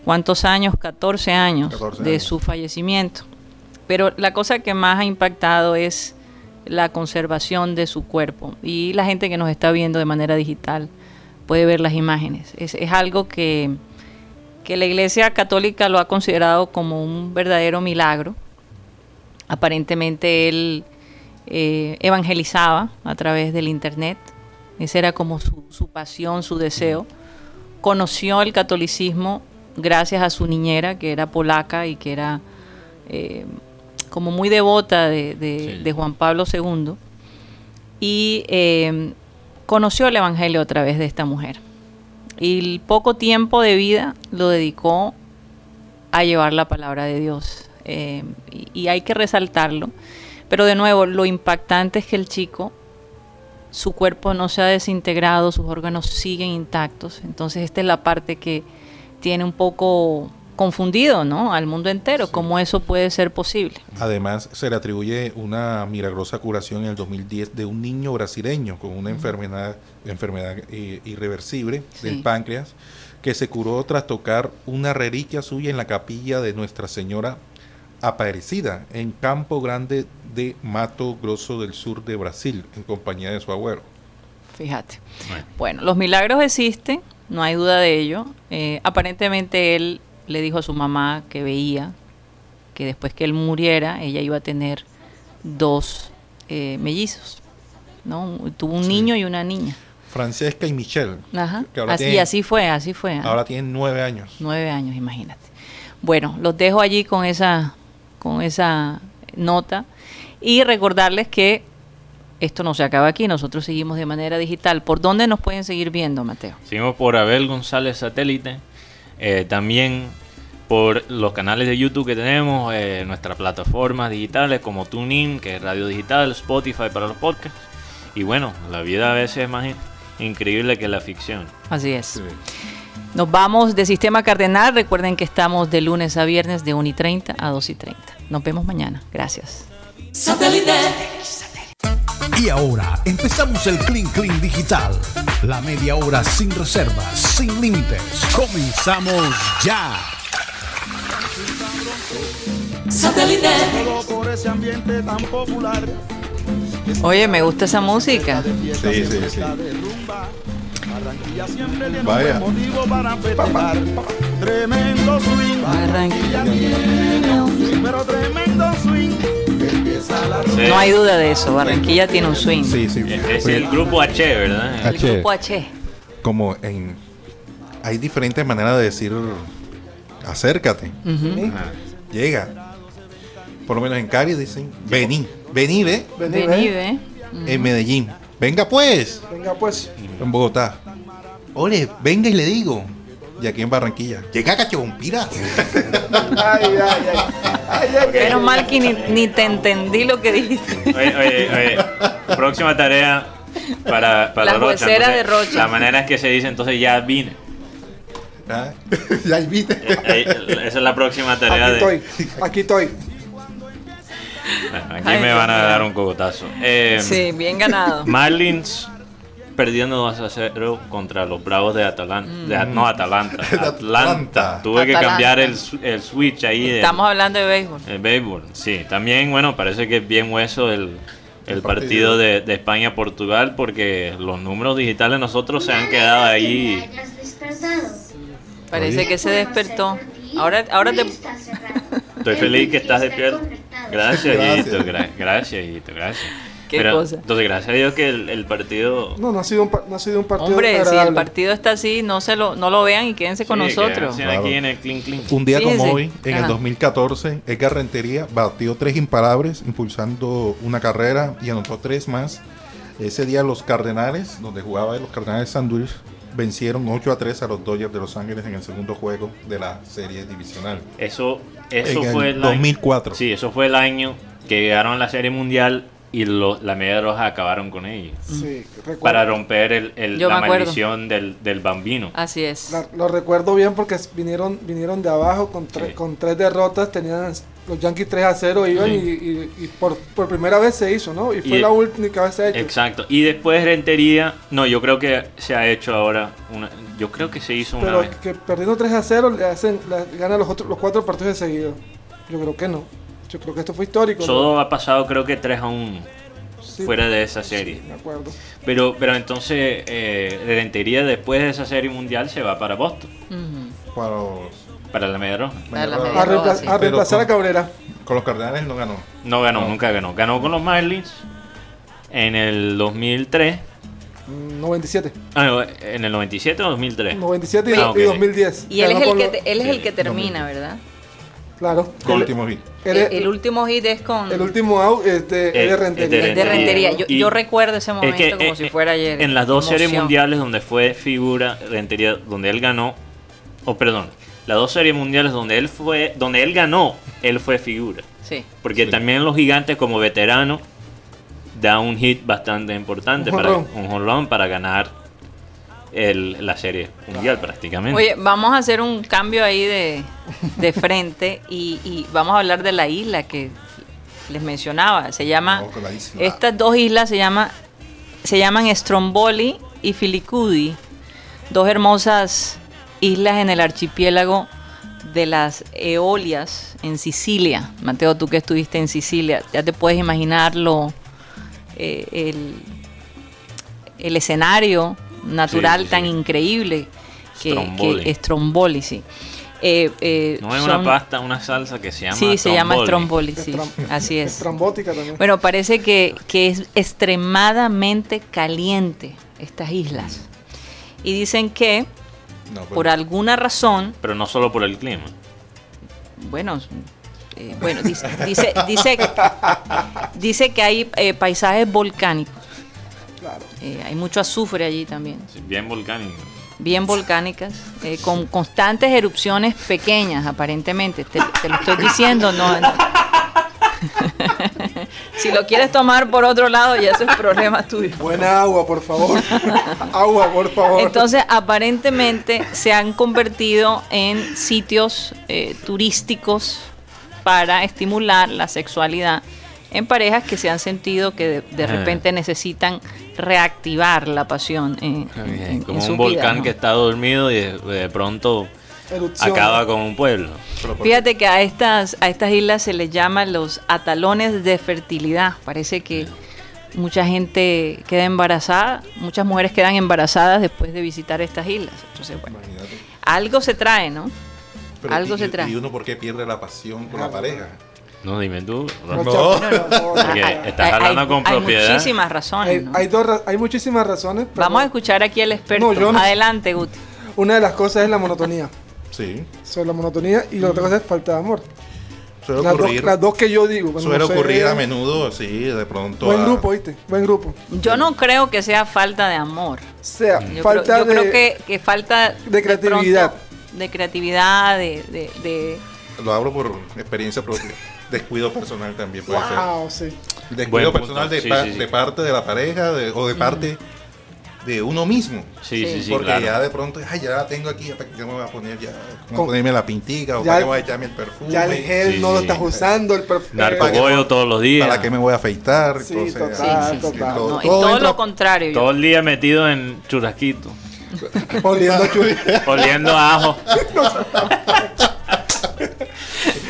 ¿cuántos años? 14 años 14 de años. su fallecimiento. Pero la cosa que más ha impactado es la conservación de su cuerpo. Y la gente que nos está viendo de manera digital puede ver las imágenes. Es, es algo que, que la Iglesia Católica lo ha considerado como un verdadero milagro. Aparentemente él eh, evangelizaba a través del Internet. Esa era como su, su pasión, su deseo. Conoció el catolicismo gracias a su niñera, que era polaca y que era eh, como muy devota de, de- Sí. de Juan Pablo II. Y eh, conoció el Evangelio a través de esta mujer. Y el poco tiempo de vida lo dedicó a llevar la palabra de Dios. Eh, y, y hay que resaltarlo. Pero de nuevo, lo impactante es que el chico, su cuerpo no se ha desintegrado, sus órganos siguen intactos. Entonces esta es la parte que tiene un poco confundido ¿no? al mundo entero, cómo eso puede ser posible. Además, se le atribuye una milagrosa curación en el 2010 de un niño brasileño con una enfermedad, enfermedad eh, irreversible del páncreas que se curó tras tocar una reliquia suya en la capilla de Nuestra Señora Aparecida en Campo Grande de Mato Grosso del sur de Brasil, en compañía de su abuelo. Fíjate. Bueno. Bueno, los milagros existen, no hay duda de ello. Eh, aparentemente él le dijo a su mamá que veía que después que él muriera, ella iba a tener dos eh, mellizos. ¿no? Tuvo un Sí. niño y una niña. Francesca y Michelle, Ajá. Que ahora Así, tiene- así fue, así fue. ¿ah? ahora tienen nueve años. Nueve años, imagínate. Bueno, los dejo allí con esa, con esa nota y recordarles que esto no se acaba aquí, nosotros seguimos de manera digital. ¿Por dónde nos pueden seguir viendo, Mateo? Seguimos por Abel González Satélite. Eh, también por los canales de YouTube que tenemos, eh, nuestras plataformas digitales como TuneIn, que es radio digital, Spotify para los podcasts. Y bueno, la vida a veces es más in- increíble que la ficción. Así es. Nos vamos de Sistema Cardenal. Recuerden que estamos de lunes a viernes de 1 y 30 a 2 y 30. Nos vemos mañana. Gracias. Y ahora empezamos el Clean Clean Digital. La media hora sin reservas, sin límites. Comenzamos ya. Solo por ese ambiente tan popular. Oye, me gusta esa música. Sí, sí, sí. Barranquilla siempre tiene Vaya. un buen motivo para festejar. Tremendo swing. Barranquilla tiene un swing, pero tremendo swing. Sí. No hay duda de eso. Barranquilla tiene un swing. Sí, sí. Es es el grupo H, ¿verdad? El grupo H. Como en... Hay diferentes maneras de decir acércate, llega. Por lo menos en Cali dicen vení, vení, ve. Vení, Vení, ve. ve. En Medellín, venga pues. Venga pues. En Bogotá, ole, venga y le digo. Y aquí en Barranquilla. Llega Cachompira. Ay, ay, ay. Ay, ay, ay. Menos mal que ni, ni te entendí lo que dijiste. Oye, oye, oye, próxima tarea para, para La Rocha. entonces, de Rocha. La manera es que se dice entonces ya vine. Ah, ya viste. Eh, eh, Esa es la próxima tarea Aquí de. estoy, aquí estoy. Bueno, aquí Ay, me van a dar un cocotazo. Eh, Sí, bien ganado. Marlins perdiendo 2 a 0 contra los Bravos de Atalanta. de- no, Atalanta. Atlanta. Atlanta. Tuve que cambiar el, el switch ahí. de- Estamos hablando de béisbol. El béisbol, sí. También, bueno, parece que es bien hueso el, el partido de, de España-Portugal porque los números digitales nosotros se han quedado ahí. Parece que se despertó. Ahora, ahora te... Estoy feliz que estás despierto. Gracias, Gracias. Hijito, gra- gracias, Hijito, gracias. Qué Pero, cosa. Entonces, gracias a Dios que el, el partido... No, no ha sido un, no ha sido un partido Hombre, si el partido está así, no se lo, no lo vean y quédense con Sí, nosotros. quédense aquí en el clean clean. Un día como hoy, en Ajá. el 2014, Edgar Rentería batió tres imparables, impulsando una carrera y anotó tres más. Ese día los Cardenales, donde jugaba los Cardenales de San Luis, vencieron 8 a 3 a los Dodgers de Los Ángeles en el segundo juego de la serie divisional. Eso, eso En fue el año- 2004. Sí, eso fue el año que llegaron a la Serie Mundial y lo- la Media Roja acabaron con ellos. Sí, recuerdo. Para romper el, el- la maldición del, del bambino. Así es. La- lo recuerdo bien porque vinieron vinieron de abajo con, tre- Sí. con tres derrotas, tenían los Yankees 3 a 0 iban Sí. y, y- y por, por primera vez se hizo, ¿no? Y fue Y- la única vez que se ha hecho. Exacto. Y después Rentería, no, yo creo que se ha hecho ahora una, yo creo que se hizo una Pero vez. que perdiendo 3 a 0 le hacen le ganan los otros los cuatro partidos de seguido. Yo creo que no. Yo creo que esto fue histórico. ¿no? Todo ha pasado creo que 3 a 1 Sí, fuera de esa serie. sí, me acuerdo. Pero, pero entonces eh, Rentería después de esa serie mundial se va para Boston, Ujú. Para los, para la Media Roja. Para la A media A, roja, reempla- sí. a reemplazar a con- Cabrera. con los Cardenales no ganó. No ganó, No. nunca ganó. Ganó con los Marlins en el 2003. Mm, 97. Ah, no, en el 97 o 2003. 97 y, Ah, ok. y 2010. Y él es el que, él es el que no, termina, no. ¿verdad? Claro. El El, último hit. el- último hit es con el último out es de, Eh, es de Rentería. de de Rentería. Yo, recuerdo ese momento Es que como eh, si fuera ayer. en las dos series mundiales donde fue figura Rentería, donde él ganó, o perdón, las dos series mundiales donde él fue, donde él ganó, él fue figura. Sí. Porque Sí. también los gigantes como veterano da un hit bastante importante Un para un jonrón para ganar el- la serie mundial prácticamente. Oye, vamos a hacer un cambio ahí de, de frente y, y vamos a hablar de la isla que les mencionaba. Se llama, estas dos islas se, llama, se llaman Stromboli y Filicudi, dos hermosas islas en el archipiélago de las Eolias en Sicilia. Mateo, tú que estuviste en Sicilia, ya te puedes imaginar lo, eh, el, el escenario natural Sí, sí, tan sí. increíble que Stromboli. que Stromboli, sí. Eh, eh, no es son- una pasta, una salsa que se llama Sí, se llama stromboli. Sí, así es. También. Bueno, parece que, que es extremadamente caliente estas islas. Y dicen que No, pero- por alguna razón, Pero no solo por el clima. bueno, eh, bueno dice, dice, dice, dice que hay eh, paisajes volcánicos. Claro. Eh, hay mucho azufre allí también. Sí, Bien volcánico. bien volcánicas, eh, con constantes erupciones pequeñas, aparentemente. Te, te lo estoy diciendo, no. no. si lo quieres tomar por otro lado, ya eso es problema tuyo. Buena agua, por favor. agua, por favor. Entonces, aparentemente se han convertido en sitios eh, turísticos para estimular la sexualidad en parejas que se han sentido que de, de Ah. repente necesitan reactivar la pasión en, en- en Como su un volcán vida, ¿no? que está dormido y de, de pronto Erupción. acaba con un pueblo. Fíjate que a estas, a estas islas se les llama los atalones de fertilidad. Parece que mucha gente queda embarazada, muchas mujeres quedan embarazadas después de visitar estas islas. Entonces, bueno, Imagínate. algo se trae, ¿no? Pero Algo y- se trae. ¿Y uno por qué pierde la pasión con la pareja? No, dime tú. No, no, no, no, Porque no. estás hablando con hay propiedad. muchísimas razones. Hay, ¿no? hay dos ra- hay muchísimas razones. pero Vamos a escuchar aquí al experto. No, yo no. Adelante, Guti. Una de las cosas es la monotonía. Sí. Sobre la monotonía y la otra cosa es falta de amor. Suele Las dos, ocurrir, las dos que yo digo. suele no sé- ocurrir a menudo, sí, de pronto. Buen a- grupo, ¿viste? Buen grupo. Yo no creo que sea falta de amor. O sea, Yo, falta creo, yo de, creo que, que falta de creatividad. pronto de creatividad, de, de- de- Lo hablo por experiencia propia. Descuido personal también puede Wow, sí. ser. Buen Descuido personal de, Sí, pa- sí, sí. de parte de la pareja de- o de parte de uno mismo. Sí, sí, sí, Porque claro. ya de pronto, ay, ya la tengo aquí, ¿qué me voy a poner ya? ¿Cómo Con- ponerme la pintica? ¿O Ya para qué voy a echarme el perfume? Ya el gel Sí, no lo sí. estás usando, el perfume. Narcobollo todos los días. ¿Para qué me voy a afeitar? Sí, Entonces, total, sí, sí, total. todo- no, y todo todo entra- lo contrario. Todo el día metido en churrasquito. Oliendo churri- Oliendo ajo.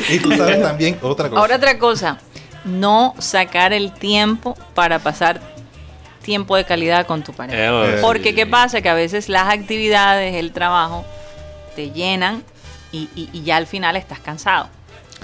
Y tú sabes también otra cosa. Ahora otra cosa, no sacar el tiempo para pasar tiempo de calidad con tu pareja. Eh, Porque sí, qué pasa que a veces las actividades, el trabajo, te llenan y, y- y ya al final estás cansado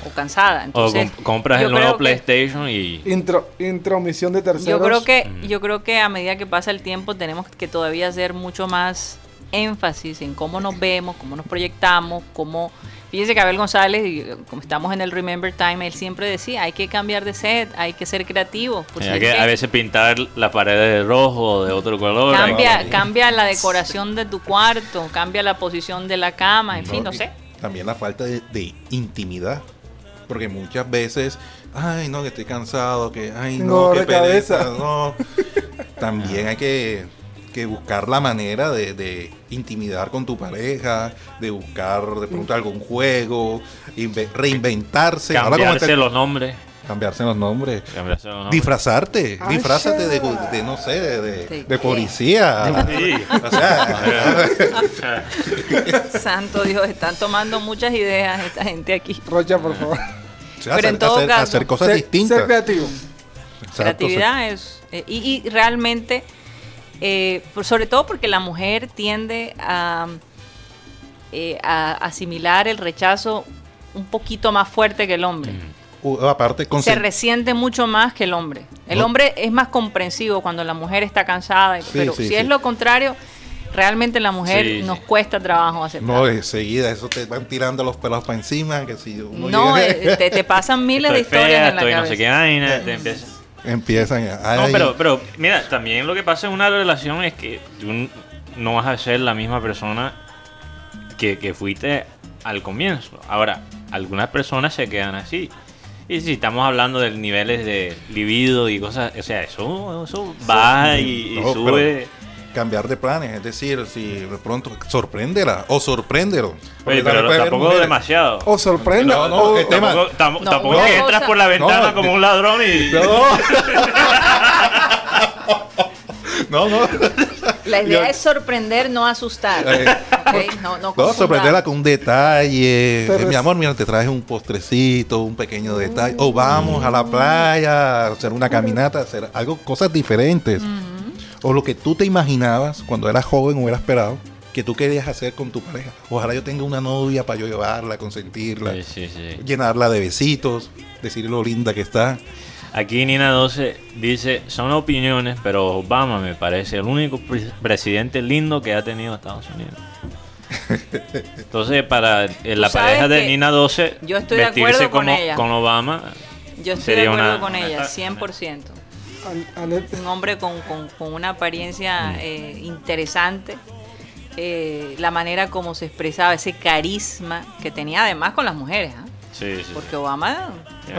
o cansada. O Entonces, com- compras el nuevo PlayStation y Intro, intromisión de terceros. Yo creo que, yo creo que a medida que pasa el tiempo tenemos que todavía hacer mucho más énfasis en cómo nos vemos, cómo nos proyectamos, cómo fíjese que Abel González, eh, como estamos en el Remember Time, él siempre decía, hay que cambiar de set, hay que ser creativo. pues hay que que a veces pintar la pared de rojo o de otro color. cambia, cambia la decoración de tu cuarto, cambia la posición de la cama, en fin, no sé. También la falta de, de intimidad. Porque muchas veces, ay, no, que estoy cansado, que, ay, no, dolor qué cabeza. no. También hay que, que buscar la manera de, de intimidar con tu pareja, de buscar de pronto algún juego, inve- reinventarse. Cambiarse está- los nombres. cambiarse los nombres. Cambiarse los nombres. Disfrazarte, Ay, disfrazate de, no sé, de, policía. Sí. O sea, Santo Dios, están tomando muchas ideas esta gente aquí. Rocha, por favor. o sea, Pero en hacer, todo hacer- caso, hacer cosas Ser- distintas. Ser creativo. Exacto, creatividad es eh, y, y realmente eh, por- sobre todo porque la mujer tiende a, eh, a asimilar el rechazo un poquito más fuerte que el hombre. U- aparte, se resiente mucho más que el hombre. El No. hombre es más comprensivo cuando la mujer está cansada Sí, pero sí, si sí. es lo contrario realmente la mujer Sí, nos cuesta trabajo aceptar. No, enseguida, eso te van tirando los pelos para encima, que si uno no, llega- eh, te, te pasan miles de historias fea, en la estoy no sé qué vaina. te empieza- empiezan a... No, pero, pero mira, también lo que pasa en una relación es que tú no vas a ser la misma persona que, que fuiste al comienzo. Ahora, algunas personas se quedan así. Y si estamos hablando de niveles de libido y cosas, o sea, eso, eso baja y, y No, sube. Cambiar de planes, es decir, si de pronto sorpréndela o sorpréndelo. Oye, pero tampoco demasiado. O sorprenda. No, no, o- el tema- Tampoco, tam- No, tampoco una que entras por la ventana No, como un ladrón y... No, no, no. la idea Yo- es sorprender no asustar Eh, ¿ok? no, no No, sorprenderla con un detalle. Eh, mi amor, mira, te traje un postrecito, un pequeño detalle. O vamos a la playa, a hacer una caminata, hacer algo, cosas diferentes. O lo que tú te imaginabas cuando eras joven o eras esperado, que tú querías hacer con tu pareja. Ojalá yo tenga una novia para yo llevarla, consentirla, Sí, sí, sí. llenarla de besitos, decirle lo linda que está. Aquí Nina 12 dice, son opiniones, pero Obama me parece el único pre- presidente lindo que ha tenido Estados Unidos. Entonces, para eh, la pareja de Nina 12, yo estoy de vestirse acuerdo con como, ella. con Obama yo estoy sería de acuerdo una- con ella 100% Un hombre con, con- con una apariencia eh, interesante eh, la manera como se expresaba ese carisma que tenía además con las mujeres ¿ah? Sí, sí, sí. porque Obama,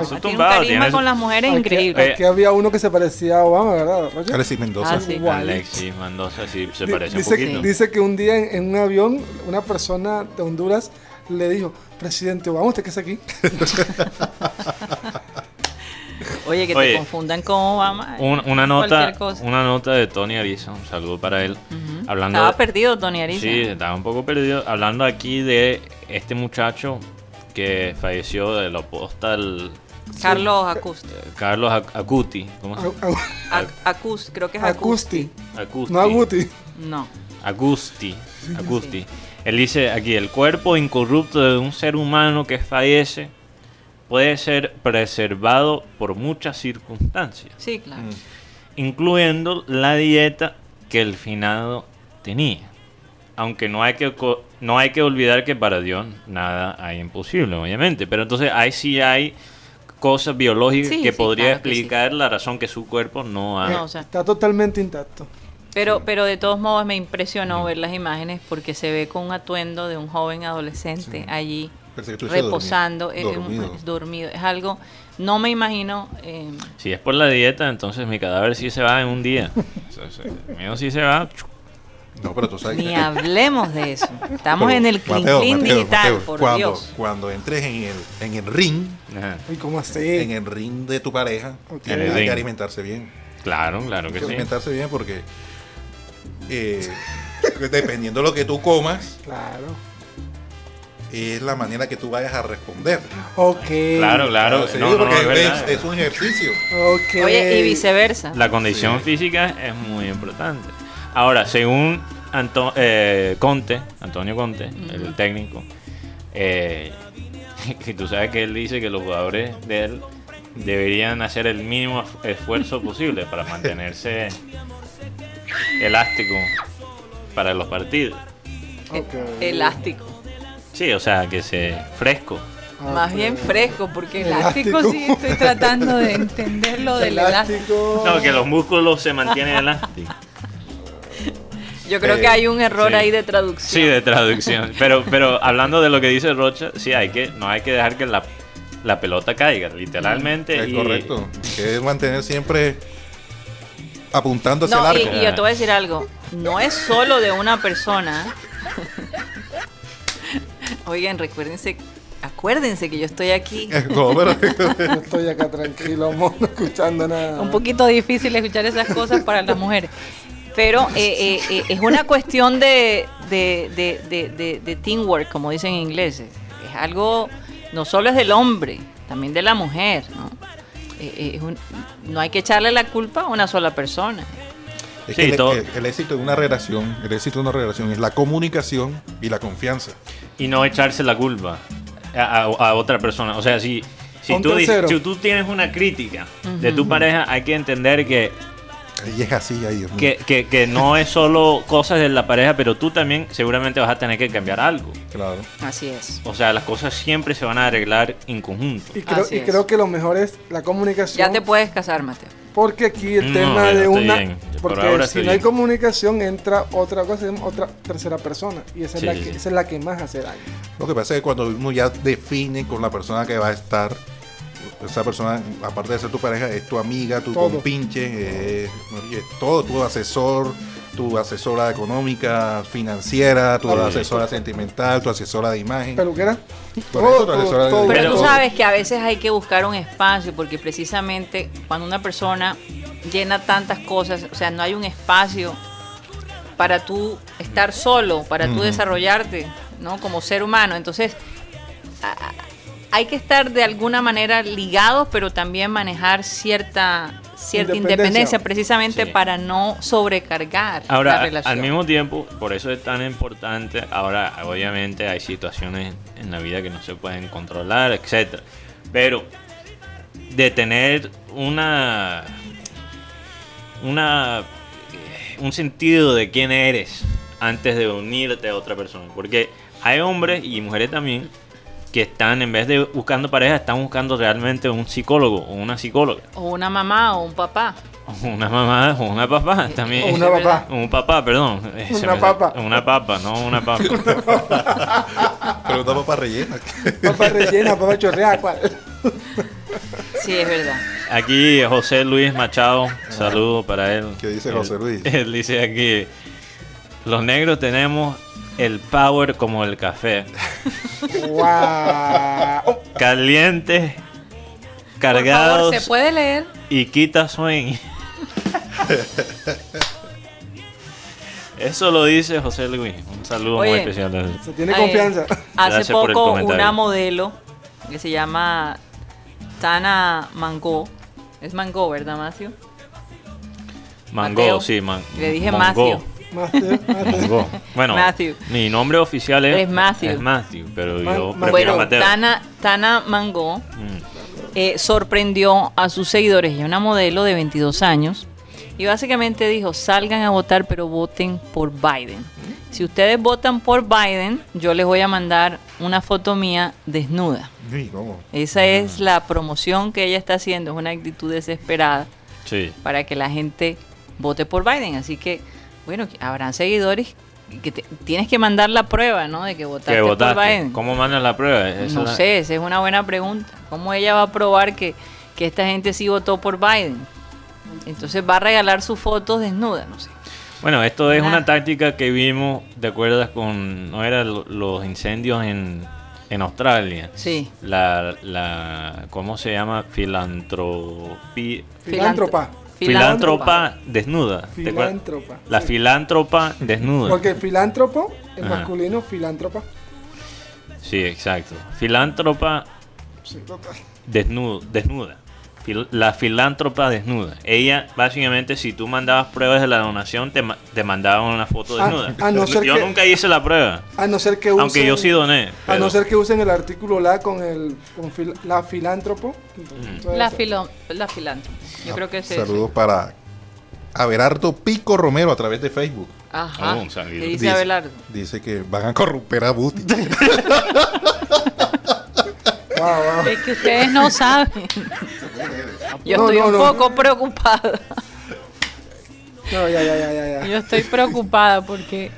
su tiene un carisma tiene con las mujeres aquí, increíble aquí había uno que se parecía a Obama, ¿verdad, Rocha? Alexis Mendoza. Ah, sí. Igual. Alexis Mendoza sí se Di- parece dice, un poquito. dice que un día en, en un avión una persona de Honduras le dijo, presidente Obama, ¿usted qué hace aquí? oye que Oye, te confundan con Obama eh, Un- una nota cosa. una nota de Tony Arisa, un saludo para él. Hablando estaba de- perdido Tony Ariza Sí, estaba un poco perdido. Hablando aquí de este muchacho que falleció de la posta del Carlos Acusti Carlos Ac- Acuti. ¿Cómo se llama? Ac- Acus- creo que es Acusti, Acusti. no Aguti. no Agusti. Agusti. Él dice aquí, el cuerpo incorrupto de un ser humano que fallece puede ser preservado por muchas circunstancias, sí claro incluyendo la dieta que el finado tenía. Aunque no hay que no hay que olvidar que para Dios nada hay imposible, obviamente. Pero entonces ahí sí hay cosas biológicas Sí, que sí, podría claro que sí. explicar la razón que su cuerpo no ha... No, o sea, Está totalmente intacto. Pero, pero de todos modos me impresionó ver las imágenes porque se ve con un atuendo de un joven adolescente allí reposando, dormido. eh. Es algo, no me imagino. eh, Si es por la dieta, entonces mi cadáver sí se va en un día. El mío sí se va. No, pero tú sabes ni que- hablemos de eso. Estamos Pero, en el clean Mateo, clean Mateo, digital, Mateo, por cuando, Dios. Cuando entres en el, en el ring, ¿Y cómo así? en el ring de tu pareja, tienes que alimentarse bien. Claro, claro Hay que que sí. alimentarse bien porque eh, dependiendo de lo que tú comas, Claro. Es la manera que tú vayas a responder. Ok. Claro, claro. sí, No, no, es es, verdad. es un ejercicio. Ok. Oye, y viceversa. La condición física es muy importante. Ahora, según Anto- eh, Conte, Antonio Conte, el técnico, eh, y tú sabes que él dice que los jugadores de él deberían hacer el mínimo esf- esfuerzo posible para mantenerse elástico para los partidos. Elástico. Sí, o sea, que se fresco. Más bien fresco, porque elástico, Elástico. sí estoy tratando de entender lo del elástico. No, que los músculos se mantienen elásticos. Yo creo Eh, que hay un error sí. ahí de traducción. Sí, de traducción. Pero, pero hablando de lo que dice Rocha, sí, hay que, no hay que dejar que la, la pelota caiga, literalmente. Es y- correcto. Que es mantener siempre apuntando hacia No, el y, arco. y yo te voy a decir algo. No es solo de una persona. Oigan, recuérdense, acuérdense que yo estoy aquí. No, pero- Yo estoy acá tranquilo, mono, escuchando nada. Un poquito difícil escuchar esas cosas para las mujeres. Pero eh, eh, eh, es una cuestión de, de, de, de, de- de teamwork, como dicen en inglés. Es algo, no solo es del hombre, también de la mujer. ¿no? Eh, eh, es un- no hay que echarle la culpa a una sola persona. Es Sí, que el, todo- el- el éxito de una relación, el éxito de una relación es la comunicación y la confianza. y no echarse la culpa a, a- a otra persona. O sea, si, si, tú, dices- si tú tienes una crítica de tu pareja, hay que entender que, Y es así, mío. que, que- que no es solo cosas de la pareja, pero tú también seguramente vas a tener que cambiar algo. Claro. Así es. O sea, las cosas siempre se van a arreglar en conjunto. Y creo, y creo que lo mejor es la comunicación. Ya te puedes casar, Mateo. Porque aquí el No, tema de una. bien. Porque ahora si no hay bien. comunicación, entra otra cosa, otra tercera persona. Y esa, Sí, es, la sí, que, sí. esa es la que más hace daño. Lo que pasa es que cuando uno ya define con la persona que va a estar, esa persona, aparte de ser tu pareja, es tu amiga, tu Todo. compinche, es, todo, tu asesor, tu asesora económica, financiera, tu asesora sentimental, tu asesora de imagen. Peluquera. Por eso, tu asesora de- Pero tú sabes que a veces hay que buscar un espacio porque precisamente cuando una persona llena tantas cosas, o sea, no hay un espacio para tú estar solo, para tú desarrollarte, ¿no? Como ser humano. Entonces, hay que estar de alguna manera ligados, pero también manejar cierta cierta Independencia. independencia, precisamente Sí. para no sobrecargar la Ahora, relación. al mismo tiempo, por eso es tan importante, ahora obviamente hay situaciones en la vida que no se pueden controlar, etcétera. Pero de tener una una eh, un sentido de quién eres antes de unirte a otra persona, porque hay hombres y mujeres también que están en vez de buscando pareja, están buscando realmente un psicólogo o una psicóloga. O una mamá o un papá. Una mamá o una papá también. O una papá. Un papá, perdón. Eh, Una me- papa. Una papa, no una papa. Pero una papa rellena. Papa rellena, papa chorreada, ¿cuál? Sí, es verdad. Aquí José Luis Machado, saludo para él. ¿Qué dice Él- José Luis? Él dice aquí, los negros tenemos el power como el café. ¡Wow! Calientes, Por favor, cargados ¿se puede leer? y quita sueño. Eso lo dice José Luis. Un saludo muy especial. Se tiene Eh, confianza. Hace poco una modelo que se llama Tana Mango. Es Mango, ¿verdad, Macio? Mango, Mateo. sí, man, Le dije Mongo. Matthew. Mongo. Bueno, Matthew. mi nombre oficial es, Es Matthew. es Matthew, pero Man- yo prefiero bueno, Mateo. Tana, Tana Mango Mm. eh, sorprendió a sus seguidores. Ella es una modelo de 22 años. Y básicamente dijo, salgan a votar, pero voten por Biden. Si ustedes votan por Biden, yo les voy a mandar una foto mía desnuda. Sí, ¿cómo? Esa es la promoción que ella está haciendo, es una actitud desesperada Sí. para que la gente vote por Biden. Así que Bueno, que habrán seguidores que te- tienes que mandar la prueba, ¿no? De que votaste, que por. Biden. ¿Cómo mandas la prueba? Eso no la- sé, esa es una buena pregunta. ¿Cómo ella va a probar que, que esta gente sí votó por Biden? Entonces va a regalar sus fotos desnuda, no sé. Bueno, esto es Ah. una táctica que vimos, ¿te acuerdas con, no era lo- los incendios en, en Australia? Sí. La, la, ¿cómo se llama? Filantropía. Filántropa. Filántropa desnuda. Filántropa, La sí. filántropa desnuda. Porque filántropo, el Ajá. masculino, filántropa. Sí, exacto. Filántropa Sí, desnudo, desnuda. Fil- La filántropa desnuda. Ella, básicamente, si tú mandabas pruebas de la donación, te, ma- te mandaban una foto Ah, desnuda. a no ser yo que- nunca hice la prueba. A no ser que usen, Aunque yo sí doné. A no ser que usen el artículo la con el con fil- la filántropo. entonces, La, filo, la filántropa. Yo creo que es eso. Saludos para Abelardo Pico Romero a través de Facebook. Ajá. Oh, saludo. ¿Qué dice Abelardo? Dice que van a corromper a Buti. Es que ustedes no saben. Yo No, estoy no, un no. poco preocupada. No, ya, ya, ya, ya. Yo estoy preocupada porque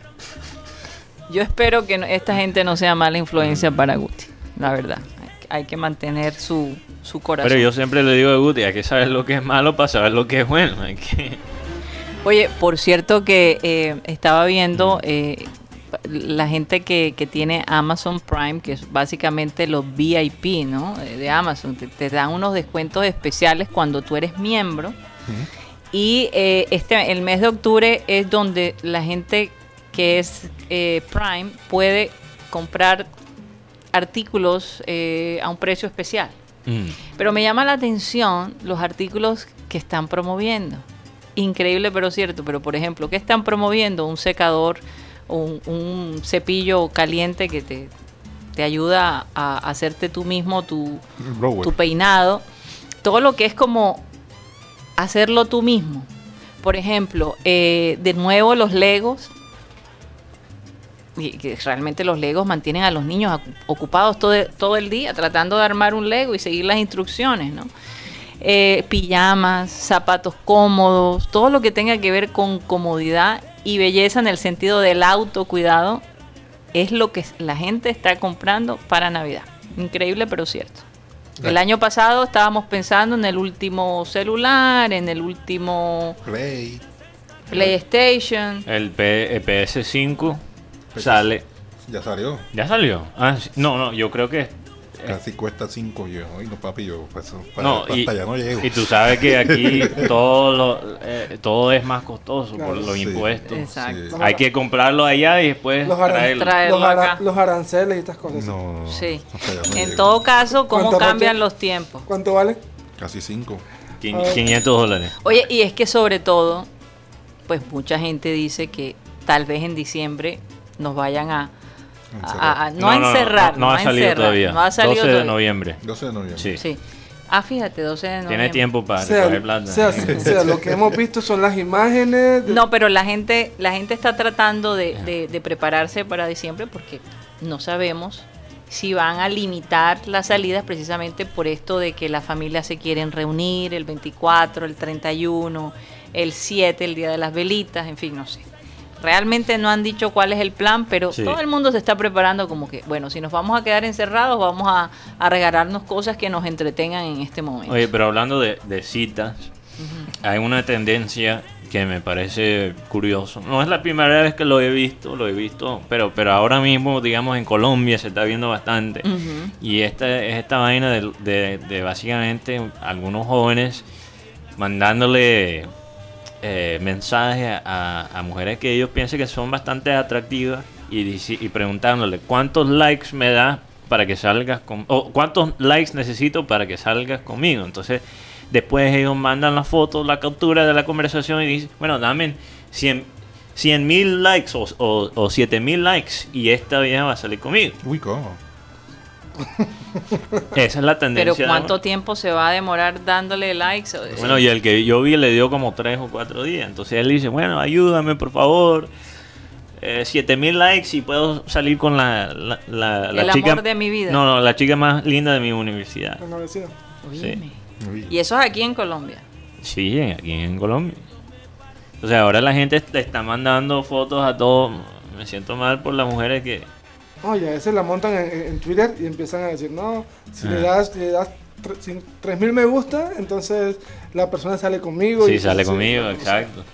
yo espero que no- esta gente no sea mala influencia para Guti, la verdad. Hay que- Hay que mantener su, su corazón. Pero yo siempre le digo a Guti, hay que saber lo que es malo para saber lo que es bueno. Hay que... Oye, por cierto que eh, estaba viendo eh, la gente que, que tiene Amazon Prime, que es básicamente los VIP, ¿no? Eh, De Amazon, te, te dan unos descuentos especiales cuando tú eres miembro. Y eh, este el mes de octubre es donde la gente que es eh, Prime puede comprar artículos eh, a un precio especial. Mm. Pero me llama la atención los artículos que están promoviendo. Increíble, pero cierto. Pero, por ejemplo, ¿qué están promoviendo? Un secador, un, un cepillo caliente que te, te ayuda a hacerte tú mismo tu, tu peinado. Todo lo que es como hacerlo tú mismo. Por ejemplo, eh, de nuevo los legos. Y que realmente los legos mantienen a los niños ocupados todo, todo el día tratando de armar un lego y seguir las instrucciones, ¿no? Eh, pijamas, zapatos cómodos, todo lo que tenga que ver con comodidad y belleza en el sentido del autocuidado es lo que la gente está comprando para Navidad. Increíble, pero cierto. El año pasado estábamos pensando en el último celular, en el último Play. PlayStation. El, P- el PS5 sale. Ya salió. ¿Ya salió? Ah, sí. no, no, yo creo que... Casi cuesta 5 yo. Ay, no, papi, yo pues, para, No, hasta y, allá no llego. y tú sabes que aquí todo, lo- eh, todo es más costoso por los Sí. impuestos. Exacto. Hay que comprarlo allá y después Los, traerlo. Traerlo los, acá. los aranceles y estas cosas. No, no, no. Sí. No En llego. todo caso, ¿cómo ¿Cuánto, cambian los tiempos? ¿Cuánto vale? Casi 5. Quin- 500 dólares. Oye, y es que sobre todo, pues mucha gente dice que tal vez en diciembre nos vayan a, a- a- no, a encerrar, No, ha a salido encerrar, todavía. no ha salido 12 de todavía. noviembre. 12 de noviembre. Sí. Sí. Ah, fíjate, 12 de noviembre. Tiene tiempo para sea, recoger plata. sea, sea, lo que hemos visto son las imágenes. de- No, pero la gente, la gente está tratando de, de- de prepararse para diciembre porque no sabemos si van a limitar las salidas precisamente por esto de que las familias se quieren reunir el 24, el 31, el 7, el día de las velitas, en fin, no sé. Realmente no han dicho cuál es el plan, pero Sí. todo el mundo se está preparando como que, bueno, si nos vamos a quedar encerrados, vamos a, a regalarnos cosas que nos entretengan en este momento. Oye, pero hablando de, de citas, hay una tendencia que me parece curioso. No es la primera vez que lo he visto, lo he visto, pero, pero ahora mismo, digamos, en Colombia se está viendo bastante. Y esta es esta vaina de, de- de básicamente algunos jóvenes mandándole eh, mensajes a, mujeres que ellos piensan que son bastante atractivas y, preguntándole cuántos likes me da para que salgas con o cuántos likes necesito para que salgas conmigo. Entonces, después ellos mandan la foto, la captura de la conversación y dicen, bueno, dame 100 mil likes o, o, o 7 mil likes y esta vieja va a salir conmigo. Uy, ¿cómo? Esa es la tendencia. Pero ¿cuánto ahora. tiempo se va a demorar dándole likes? Bueno, y el que yo vi le dio como tres o cuatro días. Entonces él dice, bueno, ayúdame por favor. Eh, 7000 likes y puedo salir con la, la, la- la El chica. amor de mi vida. No, no, la chica más linda de mi universidad. Sí, Y eso es aquí en Colombia. sí aquí en Colombia. O sea, ahora la gente le está mandando fotos a todos. Me siento mal por las mujeres que... Oye, a veces la montan en, en Twitter y empiezan a decir, no, si le Ah. das, le das tre- cin- 3000 me gusta, entonces la persona sale conmigo. Sí, y- sale sí, conmigo, exacto.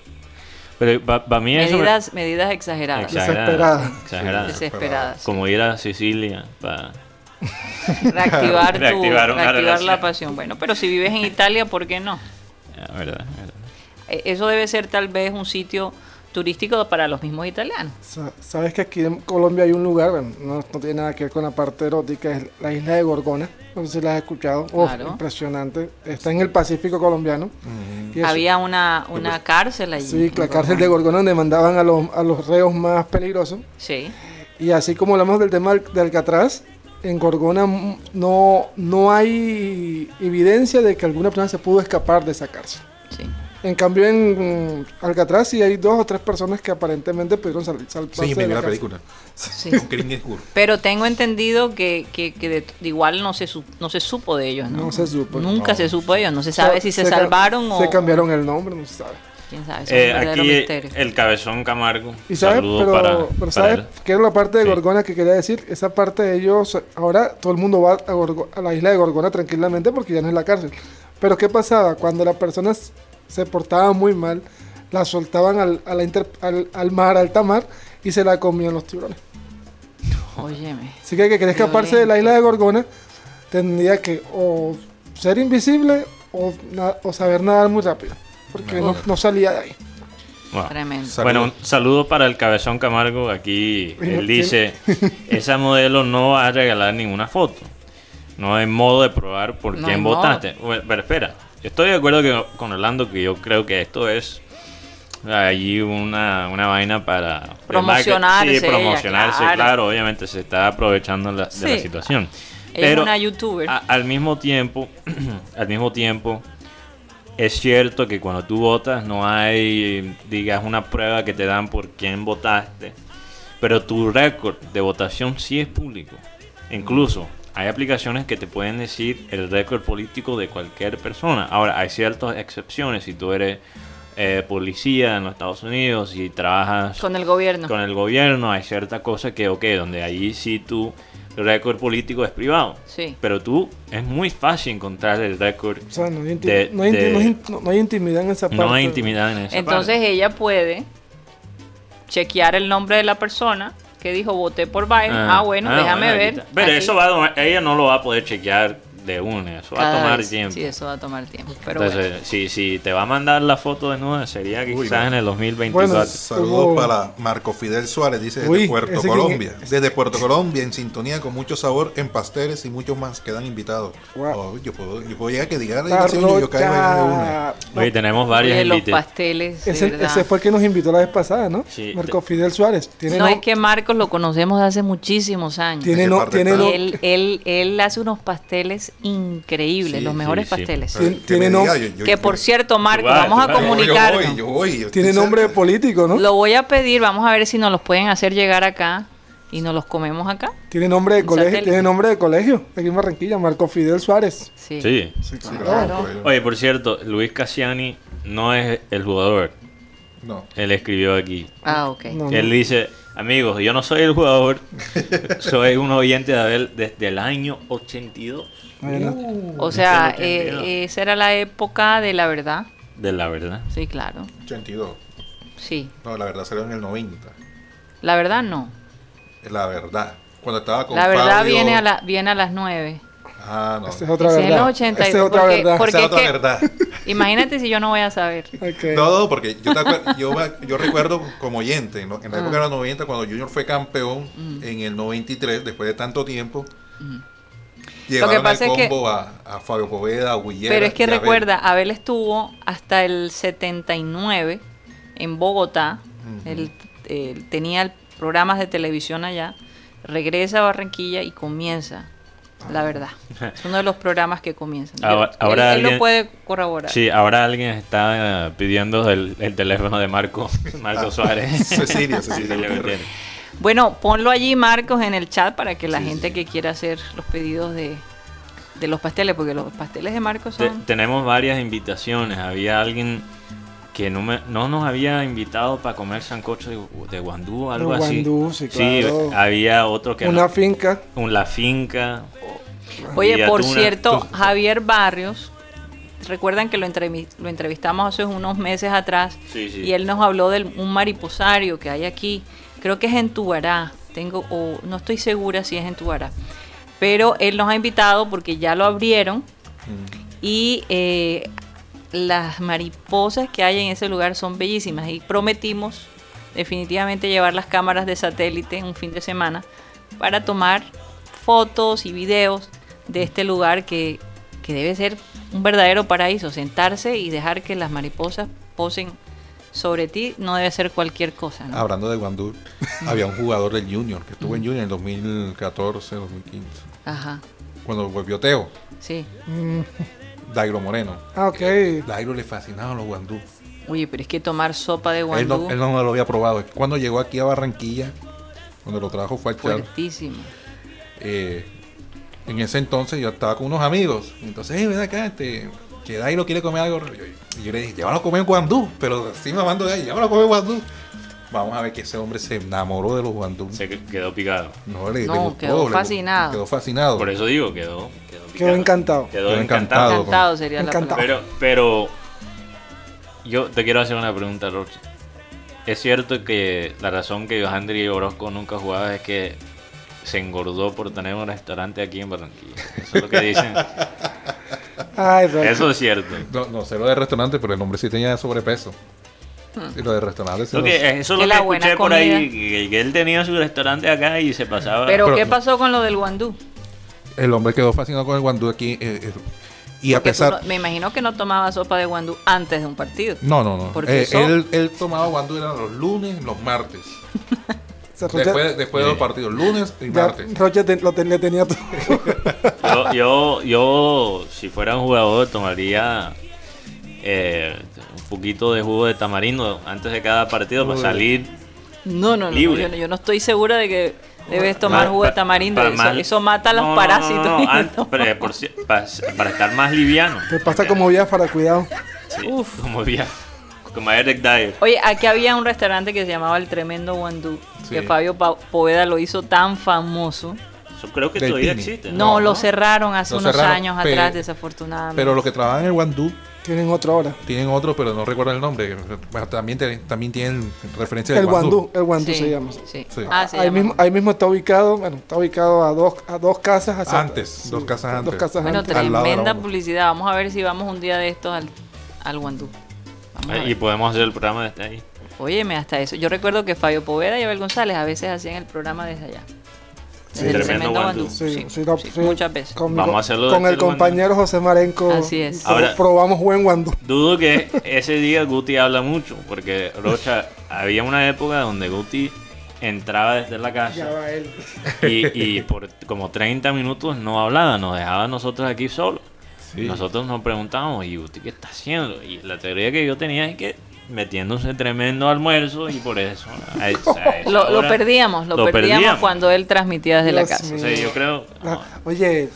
Pero para mí eso... me- Medidas, medidas exageradas. Exagerada, exagerada. Desesperadas. Como ir a Sicilia para... Reactivar, tu, Reactivar una reactivar la pasión. Bueno, pero si vives en Italia, ¿por qué no? Verdad, verdad. Eh, Eso debe ser tal vez un sitio turístico para los mismos italianos. Sa- Sabes que aquí en Colombia hay un lugar, no, no tiene nada que ver con la parte erótica, es la isla de Gorgona. No sé si la has escuchado. Claro. impresionante. Está en el Pacífico colombiano. Había una, una cárcel allí. Sí, la cárcel de Gorgona donde mandaban a los, a los reos más peligrosos. Sí. Y así como hablamos del tema del- de Alcatraz, en Gorgona no, no hay evidencia de que alguna persona se pudo escapar de esa cárcel. Sí. En cambio, en Alcatraz sí hay dos o tres personas que aparentemente pudieron salir. Sí, me vi la película. Sí. Con Clint Eastwood. Pero tengo entendido que, que, que de- de igual no se, su- no se supo de ellos, ¿no? No se supo. Nunca No. se supo de ellos. No se sabe si se, salvaron o... Se cambiaron el nombre, no se sabe. ¿Quién sabe? Eso es Eh, un verdadero aquí misterio. el cabezón Camargo. Y sabes, pero, para, pero para sabes qué era la parte de Gorgona que quería decir. Esa parte de ellos, ahora todo el mundo va a, Gorgo- a la isla de Gorgona tranquilamente porque ya no es la cárcel. Pero ¿qué pasaba? Cuando las personas se portaban muy mal, la soltaban al, a la inter- al, al mar, al tamar, y se la comían los tiburones. Óyeme. Así que el que quería escaparse de la isla de Gorgona tendría que o ser invisible o, na- o saber nadar muy rápido. Porque no, salía de ahí. Bueno, Tremendo. Bueno, un saludo para el cabezón Camargo. Aquí él dice, esa modelo no va a regalar ninguna foto. No hay modo de probar por No quién votaste. Bueno, pero espera, estoy de acuerdo que- con Orlando que yo creo que esto es allí una, una vaina para... Promocionarse Sí, ella, promocionarse, claro. claro. obviamente se está aprovechando la- de la situación. Ella Pero es una youtuber. a- al mismo tiempo, al mismo tiempo, es cierto que cuando tú votas no hay, digas, una prueba que te dan por quién votaste, pero tu récord de votación sí es público. Incluso hay aplicaciones que te pueden decir el récord político de cualquier persona. Ahora, hay ciertas excepciones. Si tú eres eh, policía en los Estados Unidos y trabajas Con el gobierno. con el gobierno, hay cierta cosa que, ok, donde ahí sí tu récord político es privado. Sí. Pero tú, es muy fácil encontrar el récord. O sea, no hay, inti- de- no hay inti- de- no hay in- no- no hay intimidad en esa parte. no hay intimidad en esa Entonces ella puede chequear el nombre de la persona que dijo voté por Biden. Ah, bueno, déjame bueno, ver. aquí está. Pero aquí. eso va ella no lo va a poder chequear de una, eso va a tomar vez. tiempo. Sí, eso va a tomar tiempo. Pero Entonces, bueno. si, si te va a mandar la foto de nuevo, sería Uy, quizás no. en el 2024. Saludos Hubo- para Marco Fidel Suárez, dice desde Uy, Puerto Colombia. Desde Puerto Colombia, en sintonía con mucho sabor en pasteles y muchos más quedan invitados. Oh, yo, puedo, yo puedo llegar a que diga La y yo caigo ahí de una. rocha. Oye, tenemos varios Oye, los invitados. pasteles, de Ese, fue el que nos invitó la vez pasada, ¿no? Sí. Marco Fidel Suárez. Tiene No es que Marcos lo conocemos de hace muchísimos años. Tiene no- tiene no- él, él, él hace unos pasteles increíbles, Sí, los mejores sí. pasteles. Tiene- Que tiene me nom- diga, yo- yo- Que por yo- cierto, Tú vas, vamos a yo comunicarnos. voy, yo voy, yo estoy tiene nombre cerca. político, ¿no? Lo voy a pedir, vamos a ver si nos los pueden hacer llegar acá y nos los comemos acá. Tiene nombre de colegio, satélite. tiene nombre de colegio. Aquí en Barranquilla, Marco Fidel Suárez. Sí. Sí. Sí, sí, Claro. claro, pues, Oye, por cierto, Luis Cassiani no es el jugador. No. Él escribió aquí. Ah, ok. No, no. Él dice, amigos, yo no soy el jugador, soy un oyente de Abel desde el año 82. Bueno, O sea, entiendo. eh, esa era la época de la verdad. De la verdad. Sí, claro. 82. Sí. No, la verdad salió en el 90. La verdad no. La verdad. Cuando estaba con La verdad Fabio- viene a, la, viene a las 9. Ah, no. esa es otra verdad. el 82, Esa es otra porque- verdad. porque- Esa es es otra que- verdad. Imagínate si yo no voy a saber. Ok. No, no, porque yo, te acuer- yo, recuerdo como oyente, ¿no? en la Ah. época de los 90, cuando Junior fue campeón en el 93, después de tanto tiempo, llevaron pasa al es que- combo a, a Fabio Poveda, a Guillera. Pero es que Abel. recuerda, Abel estuvo hasta el 79 en Bogotá. él, él tenía programas de televisión allá. Regresa a Barranquilla y comienza. La verdad. Es uno de los programas que comienzan. Ahora- Él- ahora él, lo alguien- puede corroborar. Sí, ahora alguien está eh, pidiendo el, el teléfono de Marco, Marco Ah, Suárez. Cecilia, Cecilia. Bueno, ponlo allí, Marcos, en el chat para que la gente que quiera hacer los pedidos de, de los pasteles, porque los pasteles de Marcos Te- son... tenemos varias invitaciones. Había alguien que no, me- no nos había invitado para comer sancocho de, de guandú, algo así. guandú, sí, claro. había otro que Una no- finca. un la finca. Oye, por cierto, Javier Barrios, recuerdan que lo, entrevi- lo entrevistamos hace unos meses atrás Sí, sí. y él nos habló de un mariposario que hay aquí, creo que es en Tubará, tengo, o no estoy segura si es en Tubará, pero él nos ha invitado porque ya lo abrieron y eh, las mariposas que hay en ese lugar son bellísimas y prometimos definitivamente llevar las cámaras de satélite un fin de semana para tomar fotos y videos de este lugar que, que debe ser un verdadero paraíso. Sentarse y dejar que las mariposas posen sobre ti no debe ser cualquier cosa. ¿no? Hablando de Guandú, había un jugador del Junior que estuvo en Junior en 2014, 2015. Ajá, Cuando volvió Teo, sí. Dairo Moreno. Ah, ok. Dairo le fascinaban los Guandú. Oye, pero es que tomar sopa de Él guandú no, él no lo había probado. Cuando llegó aquí a Barranquilla, cuando lo trajo fue al fuertísimo. eh, en ese entonces yo estaba con unos amigos. Entonces, hey, ven acá, este, que Dairo quiere comer algo. Y yo, le dije, llévalo a comer guandú. Pero sí me mando de ahí, llévalo a comer guandú. Vamos a ver que ese hombre se enamoró de los guandú. Se que- quedó picado. No, le, le No, gustó, quedó le- fascinado. Quedó fascinado. Por eso digo, quedó. Quedó, encantado. Quedó, Quedó encantado. encantado. Encantado sería la Encantado. palabra. Pero, pero yo te quiero hacer una pregunta, Roche. ¿Es cierto que la razón que Johandri Orozco nunca jugaba es que se engordó por tener un restaurante aquí en Barranquilla? Eso es lo que dicen. Ay. Eso es cierto. No, no sé lo de restaurante, pero el hombre sí tenía sobrepeso. Y lo de restaurante sí Lo que, sé. eso es lo la que buena escuché por comida. ahí, que, él tenía su restaurante acá y se pasaba... Pero, ¿qué pasó con lo del guandú? El hombre quedó fascinado con el guandú aquí. eh, eh, y a Porque pesar... no- me imagino que no tomaba sopa de guandú antes de un partido. No, no, no. Porque Eh, eso- él, él tomaba guandú eran los lunes, los martes. Después, después de los partidos, lunes y ya martes. Roche te- lo le tenía todo. Yo, yo, yo, si fuera un jugador, tomaría eh, un poquito de jugo de tamarindo antes de cada partido para salir. No, no, no. Libre. Yo no estoy segura de que debes tomar Ma- jugo de tamarindo. Eso, más- eso mata a los No, no, no, parásitos. no, no, antes, pero, por si- pa- para, estar más liviano. Te pasa como Biafara, cuidado. Sí, como, via- como Eric Dyer. Oye, aquí había un restaurante que se llamaba El Tremendo Guandú, Sí. que Fabio Poveda lo hizo tan famoso. Creo que todavía existe. No, lo cerraron hace Lo unos cerraron, años atrás, desafortunadamente. Pero los que trabajan en el guandú Tienen otra hora. tienen otro, pero no recuerdo el nombre. Bueno, también, te- también tienen referencia El del guandú. guandú, el guandú Sí, se llama. sí. Sí. Ah, se ahí, llama. mismo, ahí mismo está ubicado, bueno, está ubicado a dos, a dos casas. hacia- Antes, dos casas antes. Dos casas Bueno, antes. tremenda publicidad. Vamos a ver si vamos un día de estos al, al Guandú. Y podemos hacer el programa desde ahí. Óyeme, hasta eso. Yo recuerdo que Fabio Poveda y Abel González a veces hacían el programa desde allá. Sí. Desde el Tremendo. Sí, Sí, sí, no, sí, sí. muchas veces. Con, Vamos a hacerlo con el guandú. compañero José Marenco. Así es. Ahora- probamos buen guandú. Dudo que ese día Guti habla mucho, porque Rocha, había una época donde Guti entraba desde la casa y, y por como 30 minutos no hablaba, nos dejaba a nosotros aquí solos. Sí. Nosotros nos preguntábamos, ¿y Guti qué está haciendo? Y la teoría que yo tenía es que metiéndose tremendo almuerzo y por eso. a esa- a esa Lo, lo perdíamos, lo, lo perdíamos, perdíamos. cuando él transmitía desde la casa. yo creo. La- oye,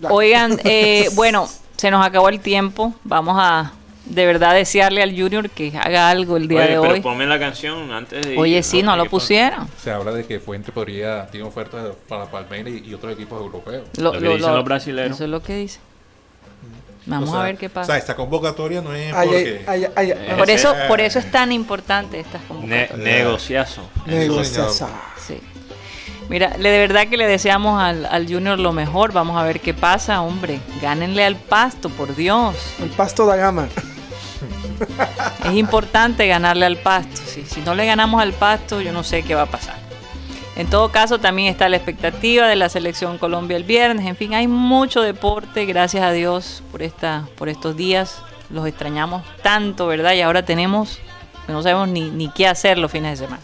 la- Oigan, eh, bueno, se nos acabó el tiempo. Vamos a de verdad desearle al Junior que haga algo el día Oye, de pero hoy. ponme la canción antes de. Oye, ir, sí, no lo pusieron. Se habla de que Fuente podría tiene ofertas para Palmeiras y, y otros equipos europeos. Lo que dicen los brasileños. Eso es lo que dice. Vamos O sea, a ver qué O sea, pasa. esta convocatoria no es ay, porque... ay, ay, ay, Eh, Por eso, por eso es tan importante estas Ne- convocatorias. negociazo. negociaza. Sí. Mira, le- de verdad que le deseamos al, al Junior lo mejor. Vamos a ver qué pasa, hombre. Gánenle al pasto, por Dios. El pasto da gama. Es importante ganarle al pasto. sí. Si no le ganamos al pasto, yo no sé qué va a pasar. En todo caso, también está la expectativa de la selección Colombia el viernes. En fin, hay mucho deporte. Gracias a Dios por, esta, por estos días. Los extrañamos tanto, ¿verdad? Y ahora tenemos, no sabemos ni, ni qué hacer los fines de semana.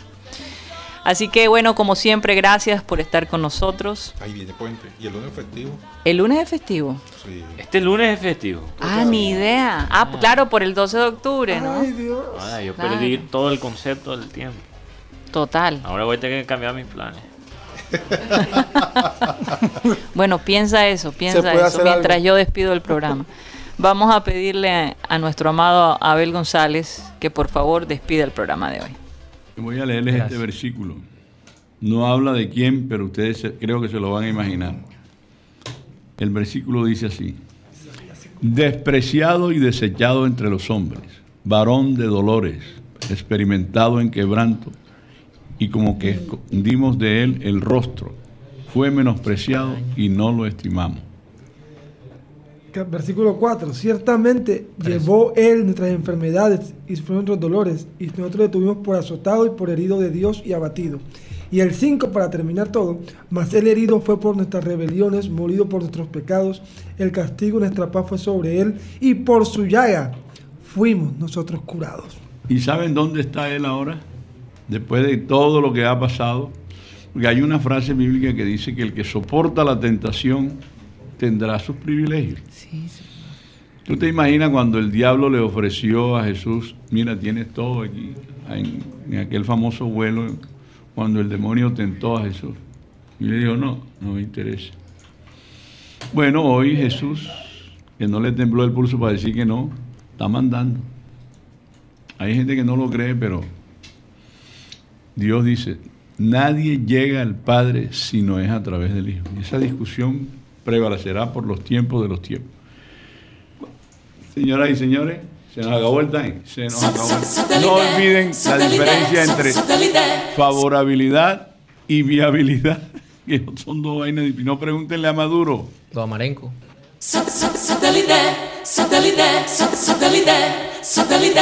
Así que bueno, como siempre, gracias por estar con nosotros. Ahí viene Puente. Y el lunes festivo. El lunes es festivo. Sí. Este lunes es festivo. Ah, ni idea. Ah, claro, por el 12 de octubre, ¿no? Ay, Dios. Ahora, yo Claro. perdí todo el concepto del tiempo. Total. Ahora voy a tener que cambiar mis planes. Bueno, piensa eso, piensa eso mientras algo. yo despido el programa. Vamos a pedirle a nuestro amado Abel González que por favor despida el programa de hoy. Voy a leerles este versículo. No habla de quién, pero ustedes creo que se lo van a imaginar. El versículo dice así. Despreciado y desechado entre los hombres, varón de dolores, experimentado en quebranto, y como que escondimos de él el rostro, fue menospreciado y no lo estimamos. Versículo 4. Ciertamente llevó Él nuestras enfermedades y sufrió nuestros dolores, y nosotros le tuvimos por azotado y por herido de Dios y abatido. Y el 5, para terminar todo, mas el herido fue por nuestras rebeliones, molido por nuestros pecados, el castigo de nuestra paz fue sobre Él, y por su llaga fuimos nosotros curados. ¿Y saben dónde está él ahora? Después de todo lo que ha pasado. Porque hay una frase bíblica que dice que el que soporta la tentación tendrá sus privilegios. ¿Tú te imaginas cuando el diablo le ofreció a Jesús, mira, tienes todo aquí, en, en aquel famoso vuelo, cuando el demonio tentó a Jesús? Y le dijo, no, no me interesa. Bueno, hoy Jesús, que no le tembló el pulso para decir que no, está mandando. Hay gente que no lo cree, pero Dios dice, nadie llega al Padre si no es a través del Hijo. Y esa discusión prevalecerá por los tiempos de los tiempos. Señoras y señores, se nos acabó el time. Se nos acabó. No olviden la diferencia entre favorabilidad y viabilidad, que son dos vainas. dif- No pregúntenle a Maduro. Don Amarenco. Satellite, satellite, satellite, satellite.